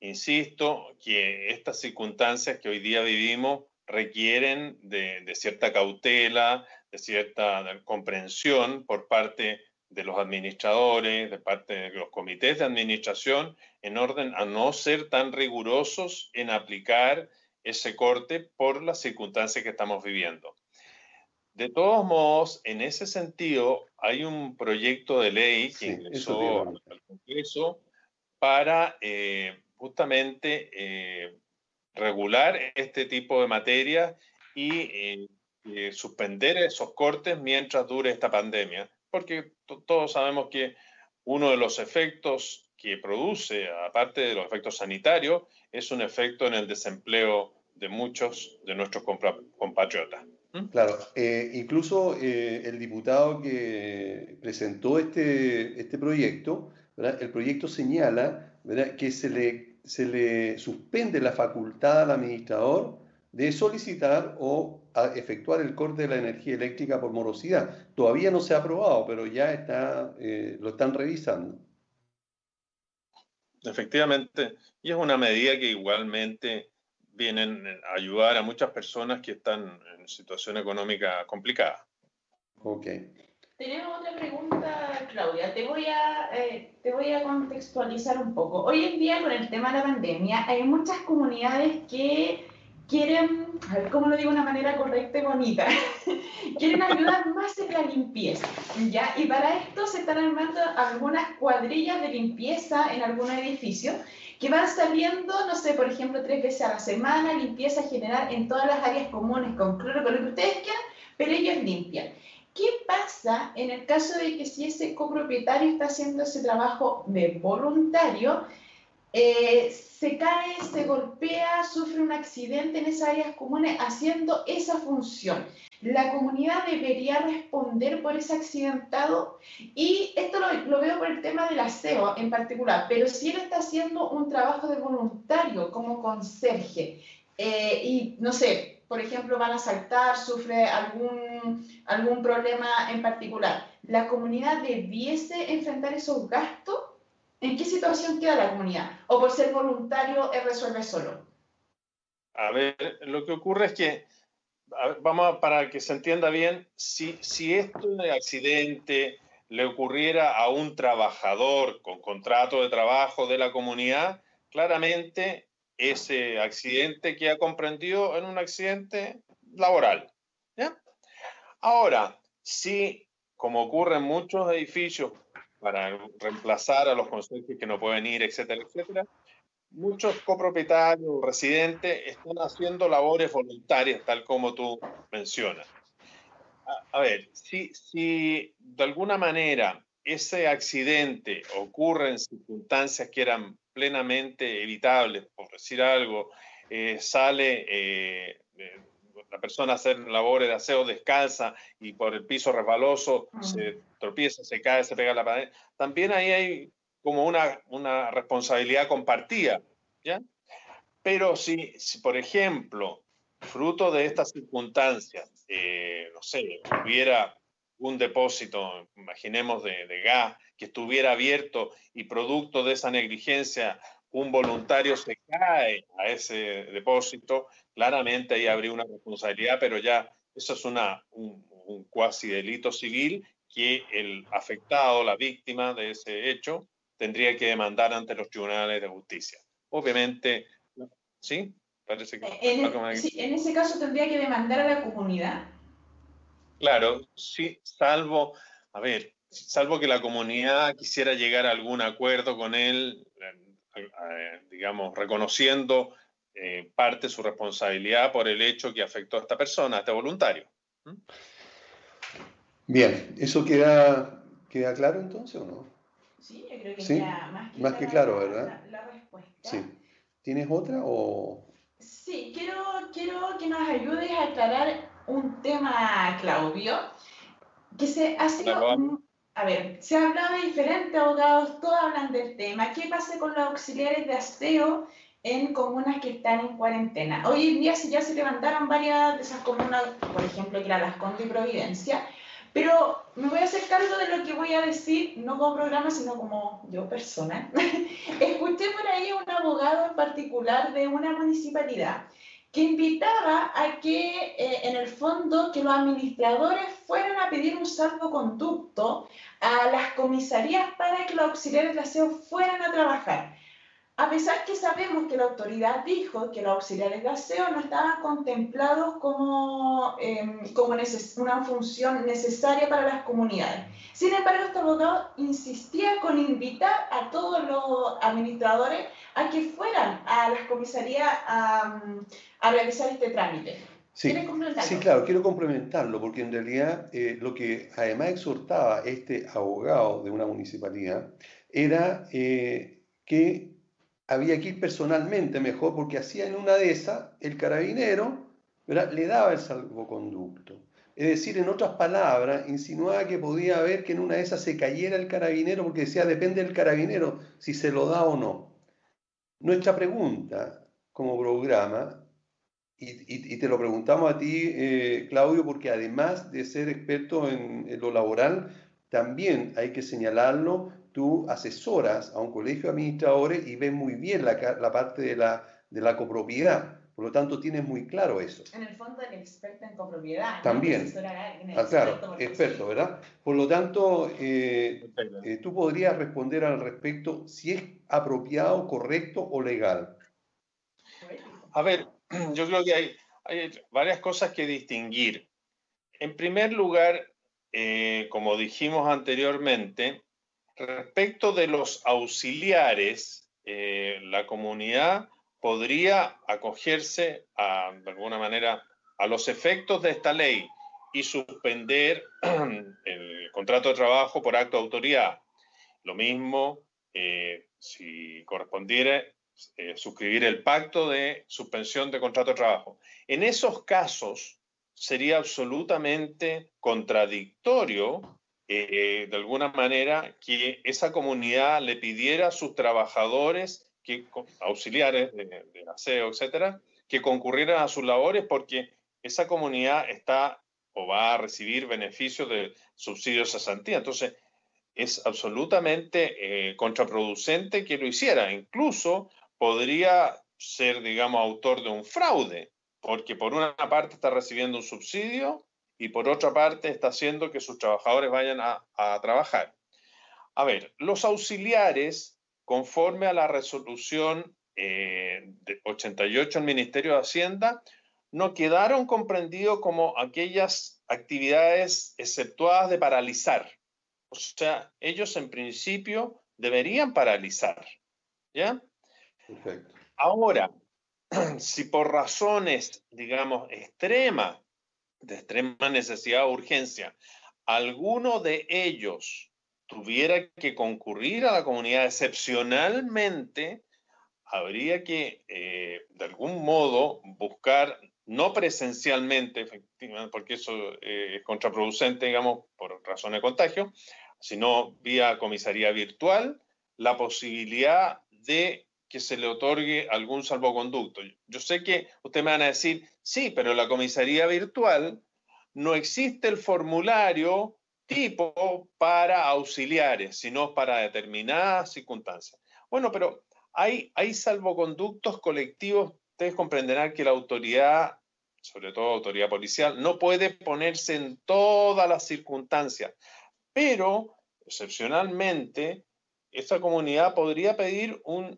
insisto que estas circunstancias que hoy día vivimos requieren de, cierta cautela, de cierta comprensión por parte de los administradores, de parte de los comités de administración, en orden a no ser tan rigurosos en aplicar ese corte por las circunstancias que estamos viviendo. De todos modos, en ese sentido, hay un proyecto de ley que ingresó al Congreso para eh, justamente eh, regular este tipo de materia y eh, suspender esos cortes mientras dure esta pandemia, porque todos sabemos que uno de los efectos que produce, aparte de los efectos sanitarios, es un efecto en el desempleo de muchos de nuestros compatriotas. Claro, eh, incluso el diputado que presentó este, este proyecto, el proyecto señala que se le se le suspende la facultad al administrador de solicitar o efectuar el corte de la energía eléctrica por morosidad. Todavía no se ha aprobado, pero ya está, eh, lo están revisando. Efectivamente, y es una medida que igualmente viene a ayudar a muchas personas que están en situación económica complicada. Ok. Tenemos otra pregunta, Claudia. Te voy, a, eh, te voy a contextualizar un poco. Hoy en día, con el tema de la pandemia, hay muchas comunidades que quieren, a ver cómo lo digo de una manera correcta y bonita, quieren ayudar más en la limpieza, ¿ya? Y para esto se están armando algunas cuadrillas de limpieza en algún edificio que van saliendo, no sé, por ejemplo, tres veces a la semana, limpieza general en todas las áreas comunes con cloro, con lo que ustedes quieran, pero ellos limpian. ¿Qué pasa en el caso de que si ese copropietario está haciendo ese trabajo de voluntario, eh, se cae, se golpea, sufre un accidente en esas áreas comunes haciendo esa función. La comunidad debería responder por ese accidentado y esto lo, veo por el tema del aseo en particular, pero si él está haciendo un trabajo de voluntario como conserje eh, y no sé, por ejemplo, van a saltar, sufre algún, algún problema en particular, ¿la comunidad debiese enfrentar esos gastos? ¿En qué situación queda la comunidad? ¿O por ser voluntario él resuelve solo? A ver, lo que ocurre es que, vamos para que se entienda bien, si, si esto de accidente le ocurriera a un trabajador con contrato de trabajo de la comunidad, claramente ese accidente que ha comprendido en un accidente laboral. Ahora, si, como ocurre en muchos edificios, para reemplazar a los conserjes que no pueden ir, etcétera, etcétera, muchos copropietarios, residentes, están haciendo labores voluntarias, tal como tú mencionas. A, a ver, si, si de alguna manera ese accidente ocurre en circunstancias que eran plenamente evitables, por decir algo, eh, sale eh, la persona hacer labores de aseo descalza y por el piso resbaloso mm. se tropieza, se cae, se pega la pared, también ahí hay como una, una responsabilidad compartida, ¿ya? Pero si, si, por ejemplo, fruto de estas circunstancias, eh, no sé, hubiera un depósito, imaginemos de, de, gas, que estuviera abierto y producto de esa negligencia un voluntario se cae a ese depósito, claramente ahí habría una responsabilidad, pero ya eso es una, un, un cuasi delito civil que el afectado, la víctima de ese hecho, tendría que demandar ante los tribunales de justicia. Obviamente, ¿sí? Parece que en, en ese caso tendría que demandar a la comunidad. Claro, sí, salvo, a ver, salvo que la comunidad quisiera llegar a algún acuerdo con él, digamos, reconociendo eh, parte de su responsabilidad por el hecho que afectó a esta persona, a este voluntario. ¿Mm? Bien, ¿eso queda, queda claro entonces o no? Sí, yo creo que queda más que, más que claro, ¿verdad? La, respuesta. Sí. ¿Tienes otra o...? Sí, quiero, quiero que nos ayudes a aclarar un tema, Claudio, que se ha sido... A ver, se ha hablado de diferentes abogados, todos hablan del tema. ¿Qué pasa con los auxiliares de aseo en comunas que están en cuarentena? Hoy en día ya se levantaron varias de esas comunas, por ejemplo, que Las Condes y Providencia, pero me voy a hacer cargo de lo que voy a decir, no como programa, sino como yo persona. Escuché por ahí a un abogado en particular de una municipalidad que invitaba a que, eh, en el fondo, que los administradores fueran a pedir un salvoconducto a las comisarías para que los auxiliares de aseo fueran a trabajar. A pesar que sabemos que la autoridad dijo que los auxiliares de aseo no estaban contemplados como, em, como una función necesaria para las comunidades. Sin embargo, este abogado insistía con invitar a todos los administradores a que fueran a las comisarías a, realizar este trámite. Sí, sí, claro, quiero complementarlo, porque en realidad eh, lo que además exhortaba este abogado de una municipalidad era eh, que había que ir personalmente mejor, porque hacía en una de esas el carabinero le daba el salvoconducto. Es decir, en otras palabras, insinuaba que podía haber que en una de esas se cayera el carabinero, porque decía, depende del carabinero si se lo da o no. Nuestra pregunta como programa, y, te lo preguntamos a ti, eh, Claudio, porque además de ser experto en lo laboral, también hay que señalarlo, tú asesoras a un colegio de administradores y ves muy bien la, la parte de la, de la copropiedad. Por lo tanto, tienes muy claro eso. En el fondo, el experto en copropiedad. También. ah, claro, experto, ¿verdad? Por lo tanto, eh, eh, tú podrías responder al respecto si es apropiado, correcto o legal. A ver, yo creo que hay, hay varias cosas que distinguir. En primer lugar, eh, como dijimos anteriormente, Respecto de los auxiliares, eh, la comunidad podría acogerse de alguna manera a los efectos de esta ley y suspender el contrato de trabajo por acto de autoridad. Lo mismo, eh, si correspondiera, eh, suscribir el pacto de suspensión de contrato de trabajo. En esos casos sería absolutamente contradictorio, eh, de alguna manera, que esa comunidad le pidiera a sus trabajadores, que, auxiliares de, de aseo, etcétera, que concurrieran a sus labores porque esa comunidad está o va a recibir beneficios de subsidios a cesantía. Entonces, es absolutamente eh, contraproducente que lo hiciera. Incluso podría ser, digamos, autor de un fraude, porque por una parte está recibiendo un subsidio y por otra parte está haciendo que sus trabajadores vayan a, trabajar. A ver, los auxiliares, conforme a la resolución eh, de 88 del Ministerio de Hacienda, no quedaron comprendidos como aquellas actividades exceptuadas de paralizar. O sea, ellos en principio deberían paralizar. ¿Ya? Perfecto. Ahora, si por razones, digamos, extremas, de extrema necesidad o urgencia, alguno de ellos tuviera que concurrir a la comunidad excepcionalmente, habría que, eh, de algún modo, buscar no presencialmente, efectivamente, porque eso eh, es contraproducente, digamos, por razones de contagio, sino vía comisaría virtual, la posibilidad de que se le otorgue algún salvoconducto. Yo sé que ustedes me van a decir, sí, pero la comisaría virtual no existe el formulario tipo para auxiliares, sino para determinadas circunstancias. Bueno, pero hay, hay salvoconductos colectivos ustedes comprenderán que la autoridad, sobre todo autoridad policial, no puede ponerse en todas las circunstancias, pero excepcionalmente esta comunidad podría pedir un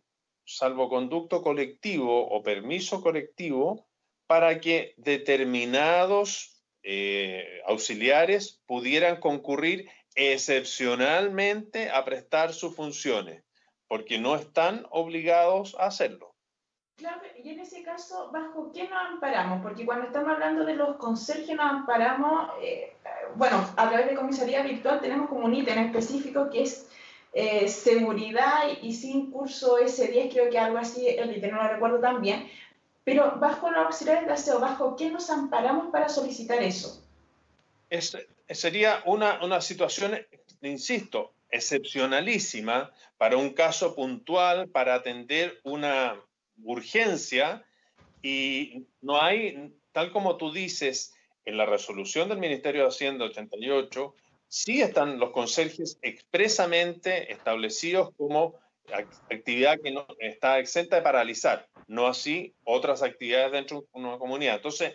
salvoconducto colectivo o permiso colectivo para que determinados eh, auxiliares pudieran concurrir excepcionalmente a prestar sus funciones, porque no están obligados a hacerlo. Claro, y en ese caso, ¿bajo qué nos amparamos? Porque cuando estamos hablando de los conserjes nos amparamos, eh, bueno, a través de comisaría virtual tenemos como un ítem específico que es eh, seguridad y, sin curso S10, creo que algo así, el ítem no lo recuerdo tan bien, pero bajo los auxiliares de aseo, ¿bajo qué nos amparamos para solicitar eso? Es, sería una, una situación, insisto, excepcionalísima para un caso puntual, para atender una urgencia y no hay, tal como tú dices, en la resolución del Ministerio de Hacienda 88, sí están los conserjes expresamente establecidos como actividad que no está exenta de paralizar, no así otras actividades dentro de una comunidad. Entonces,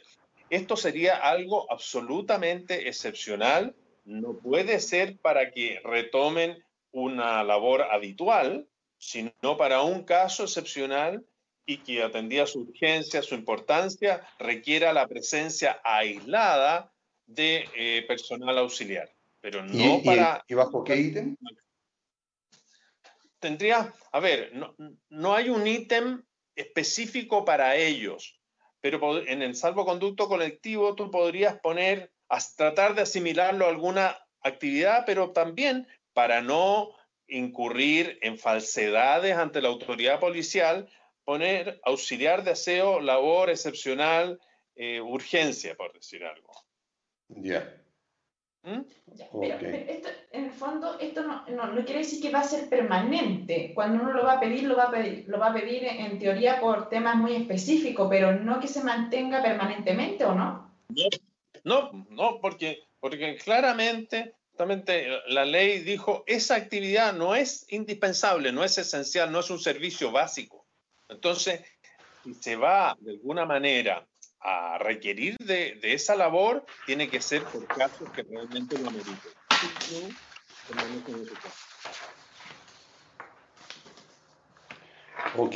esto sería algo absolutamente excepcional, no puede ser para que retomen una labor habitual, sino para un caso excepcional y que atendía su urgencia, su importancia, requiera la presencia aislada de eh, personal auxiliar, pero no para... ¿Y bajo qué ítem? Tendría, a ver, no, no hay un ítem específico para ellos, pero en el salvoconducto colectivo tú podrías poner, tratar de asimilarlo a alguna actividad, pero también para no incurrir en falsedades ante la autoridad policial, poner auxiliar de aseo, labor excepcional, eh, urgencia, por decir algo. Ya. ¿Mm? pero, esto, en el fondo, esto no, no, quiere decir que va a ser permanente. Cuando uno lo va a pedir, lo va a pedir, lo va a pedir en teoría por temas muy específicos, pero no que se mantenga permanentemente, ¿o no? No, no, porque, porque claramente, claramente la ley dijo, esa actividad no es indispensable, no es esencial, no es un servicio básico. Entonces, si se va de alguna manera a requerir de, esa labor, tiene que ser por casos que realmente lo meriten. Ok,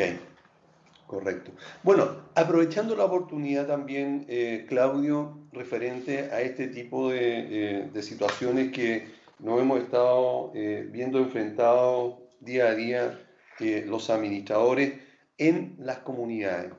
correcto. Bueno, aprovechando la oportunidad también, eh, Claudio, referente a este tipo de, situaciones que nos hemos estado eh, viendo enfrentados día a día eh, los administradores, en las comunidades.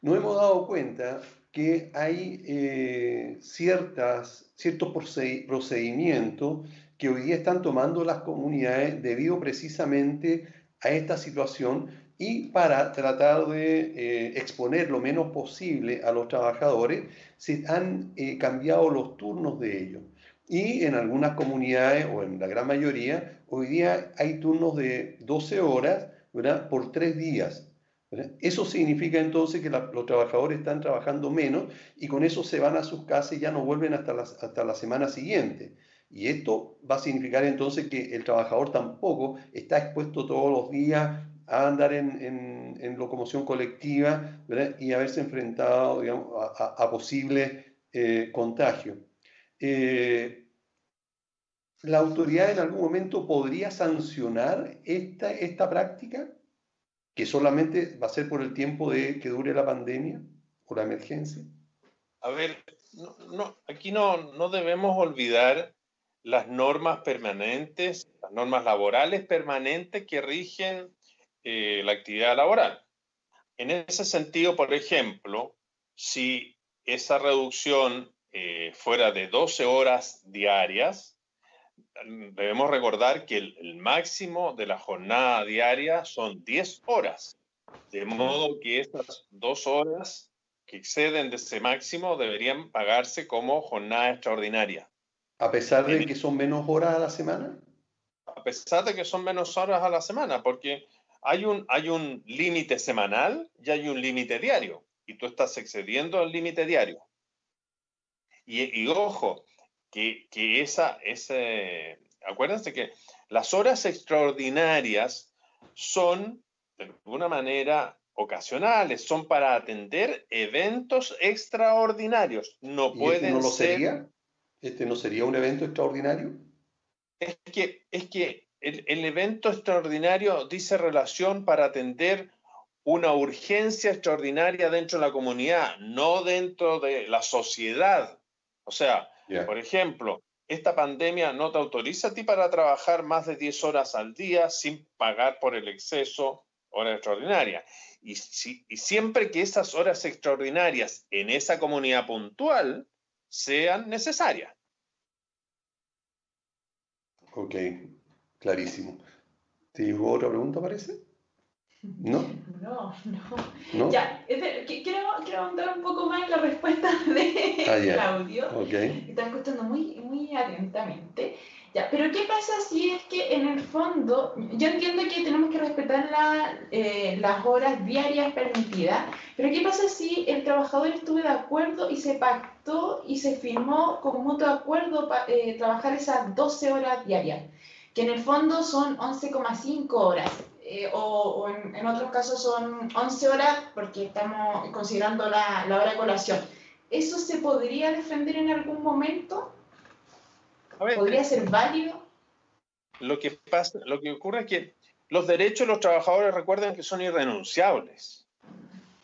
Nos hemos dado cuenta que hay eh, ciertas, ciertos procedimientos que hoy día están tomando las comunidades debido precisamente a esta situación y para tratar de eh, exponer lo menos posible a los trabajadores, se han eh, cambiado los turnos de ellos. Y en algunas comunidades, o en la gran mayoría, hoy día hay turnos de 12 horas ¿verdad? por tres días. Eso significa entonces que los trabajadores están trabajando menos y con eso se van a sus casas y ya no vuelven hasta la, hasta la semana siguiente. Y esto va a significar entonces que el trabajador tampoco está expuesto todos los días a andar en, en, locomoción colectiva y haberse enfrentado digamos, a, posibles eh, contagios. Eh, ¿La autoridad en algún momento podría sancionar esta, esta práctica? Que solamente va a ser por el tiempo de que dure la pandemia o la emergencia. A ver, no, aquí no, no debemos olvidar las normas permanentes, las normas laborales permanentes que rigen eh, la actividad laboral. En ese sentido, por ejemplo, si esa reducción eh, fuera de 12 horas diarias, debemos recordar que el, máximo de la jornada diaria son 10 horas, de modo que estas dos horas que exceden de ese máximo deberían pagarse como jornada extraordinaria. ¿A pesar de que son menos horas a la semana? A pesar de que son menos horas a la semana, porque hay un, hay un límite semanal y hay un límite diario, y tú estás excediendo el límite diario. Y, ojo, que, que esa, ese, acuérdense que las horas extraordinarias son, de alguna manera, ocasionales, son para atender eventos extraordinarios. No ¿Y pueden este no lo sería? ¿Este no sería un evento extraordinario? Es que, es que el, evento extraordinario dice relación para atender una urgencia extraordinaria dentro de la comunidad, no dentro de la sociedad. O sea, por ejemplo, esta pandemia no te autoriza a ti para trabajar más de 10 horas al día sin pagar por el exceso, hora extraordinaria. Y, y siempre que esas horas extraordinarias en esa comunidad puntual sean necesarias. Ok, Clarísimo. ¿Te llegó otra pregunta, parece? ¿No? No, no. Ya, quiero, quiero ahondar un poco más en la respuesta de ah, Claudio. Okay. Está escuchando muy, muy atentamente. Ya, pero ¿qué pasa si es que en el fondo, yo entiendo que tenemos que respetar la, eh, las horas diarias permitidas, pero ¿qué pasa si el trabajador estuvo de acuerdo y se pactó y se firmó como mutuo acuerdo para eh, trabajar esas 12 horas diarias? que en el fondo son 11,5 horas, eh, o, en, otros casos son 11 horas porque estamos considerando la, la, hora de colación. ¿Eso se podría defender en algún momento? ¿Podría ser válido? Lo que, pasa, lo que ocurre es que los derechos de los trabajadores recuerden que son irrenunciables.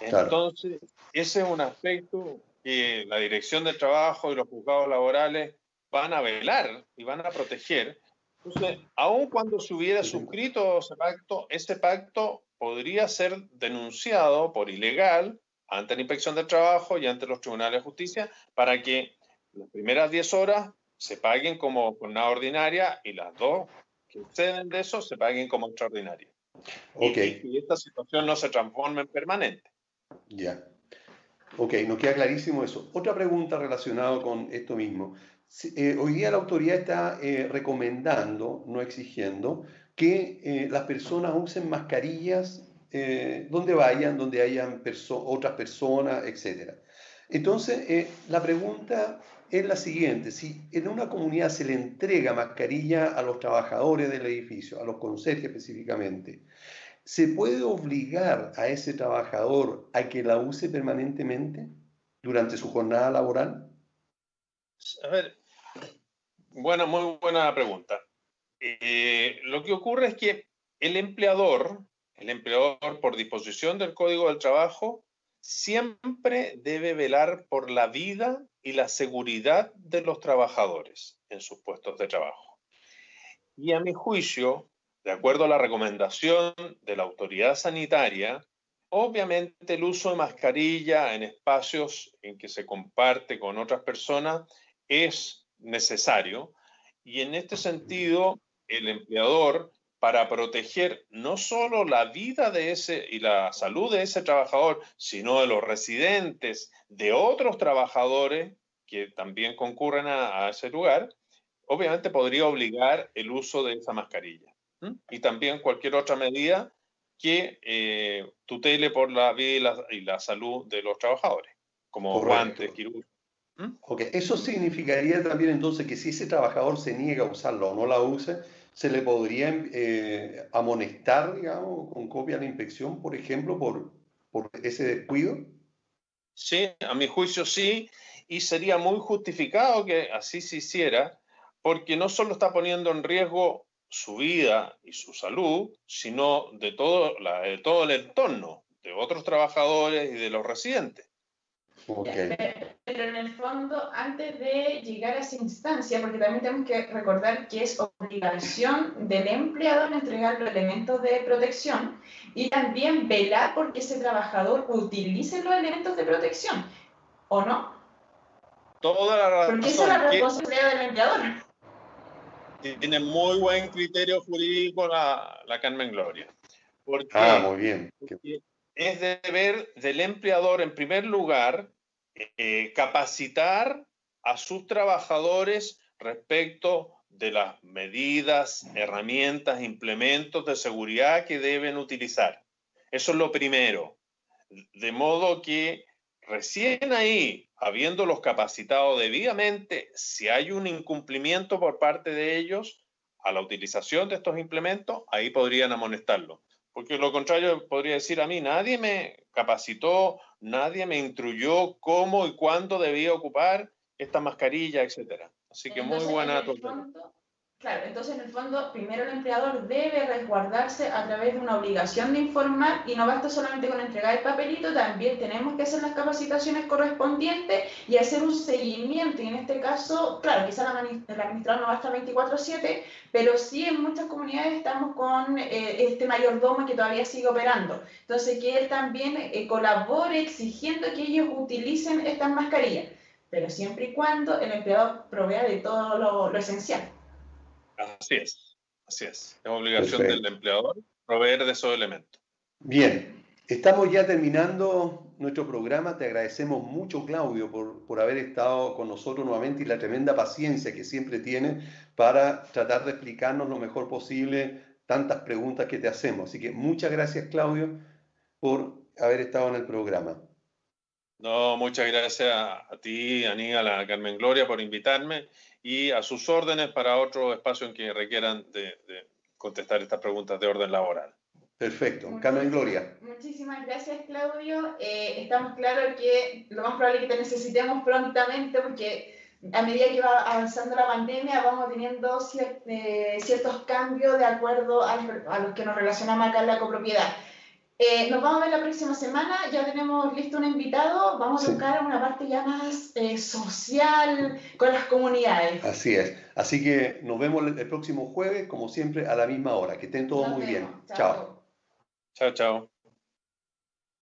Entonces, ese es un aspecto que la Dirección del Trabajo y los juzgados laborales van a velar y van a proteger entonces, aun cuando se hubiera suscrito ese pacto, ese pacto podría ser denunciado por ilegal ante la Inspección del Trabajo y ante los tribunales de justicia para que las primeras 10 horas se paguen como jornada ordinaria y las dos que exceden de eso se paguen como extraordinaria. Ok. Y, esta situación no se transforme en permanente. Ya. Ok, nos queda clarísimo eso. Otra pregunta relacionada con esto mismo. Eh, hoy día la autoridad está eh, recomendando, no exigiendo, que eh, las personas usen mascarillas donde vayan, donde hayan otras personas, etc. Entonces, la pregunta es la siguiente, si en una comunidad se le entrega mascarilla a los trabajadores del edificio, a los conserjes específicamente, ¿se puede obligar a ese trabajador a que la use permanentemente durante su jornada laboral? A ver, bueno, muy buena pregunta. Eh, lo que ocurre es que el empleador, el empleador por disposición del Código del Trabajo, siempre debe velar por la vida y la seguridad de los trabajadores en sus puestos de trabajo. Y a mi juicio, de acuerdo a la recomendación de la autoridad sanitaria, obviamente el uso de mascarilla en espacios en que se comparte con otras personas es necesario y en este sentido el empleador para proteger no solo la vida de ese y la salud de ese trabajador, sino de los residentes, de otros trabajadores que también concurren a, ese lugar, obviamente podría obligar el uso de esa mascarilla. Y también cualquier otra medida que eh, tutele por la vida y la, salud de los trabajadores, como guantes, quirúrgicos. Ok, eso significaría también entonces que si ese trabajador se niega a usarla o no la use, se le podría eh, amonestar, digamos, con copia de inspección, por ejemplo, por, por ese descuido. Sí, a mi juicio sí, y sería muy justificado que así se hiciera, porque no solo está poniendo en riesgo su vida y su salud, sino de todo, la, de todo el entorno, de otros trabajadores y de los residentes. Pero en el fondo, antes de llegar a esa instancia, porque también tenemos que recordar que es obligación del empleador entregar los elementos de protección y también velar porque ese trabajador utilice los elementos de protección, ¿o no? Toda la razón. Porque esa es la responsabilidad del empleador. Tiene muy buen criterio jurídico la, la Carmen Gloria. Porque, ah, muy bien es deber del empleador, en primer lugar, eh, capacitar a sus trabajadores respecto de las medidas, herramientas, implementos de seguridad que deben utilizar. Eso es lo primero. De modo que recién ahí, habiéndolos capacitado debidamente, si hay un incumplimiento por parte de ellos a la utilización de estos implementos, ahí podrían amonestarlo. Porque lo contrario podría decir a mí, nadie me capacitó, nadie me instruyó cómo y cuándo debía ocupar esta mascarilla, etcétera. Así que muy buena tu Claro, entonces en el fondo, primero el empleador debe resguardarse a través de una obligación de informar y no basta solamente con entregar el papelito, también tenemos que hacer las capacitaciones correspondientes y hacer un seguimiento. Y en este caso, claro, quizá el administrador no va a estar 24/7, pero sí en muchas comunidades estamos con eh, este mayordomo que todavía sigue operando. Entonces, que él también eh, colabore exigiendo que ellos utilicen estas mascarillas, pero siempre y cuando el empleador provea de todo lo esencial. Así es, así es. Es obligación del empleador proveer de esos elementos. Bien, estamos ya terminando nuestro programa. Te agradecemos mucho, Claudio, por, por haber estado con nosotros nuevamente y la tremenda paciencia que siempre tiene para tratar de explicarnos lo mejor posible tantas preguntas que te hacemos. Así que muchas gracias, Claudio, por haber estado en el programa. No, muchas gracias a, ti, Aníbal, a Carmen Gloria por invitarme y a sus órdenes para otro espacio en que requieran de, contestar estas preguntas de orden laboral. Perfecto. Carmen Gloria. Muchísimas gracias, Claudio. Eh, estamos claros que lo más probable es que te necesitemos prontamente porque a medida que va avanzando la pandemia vamos teniendo eh, ciertos cambios de acuerdo a, a los que nos relacionamos acá en la copropiedad. Eh, nos vamos a ver la próxima semana, ya tenemos listo un invitado, vamos a tocar una parte ya más eh, social con las comunidades. Así es, así que nos vemos el próximo jueves, como siempre, a la misma hora. Que estén todos muy bien. Chao. Chao, chao.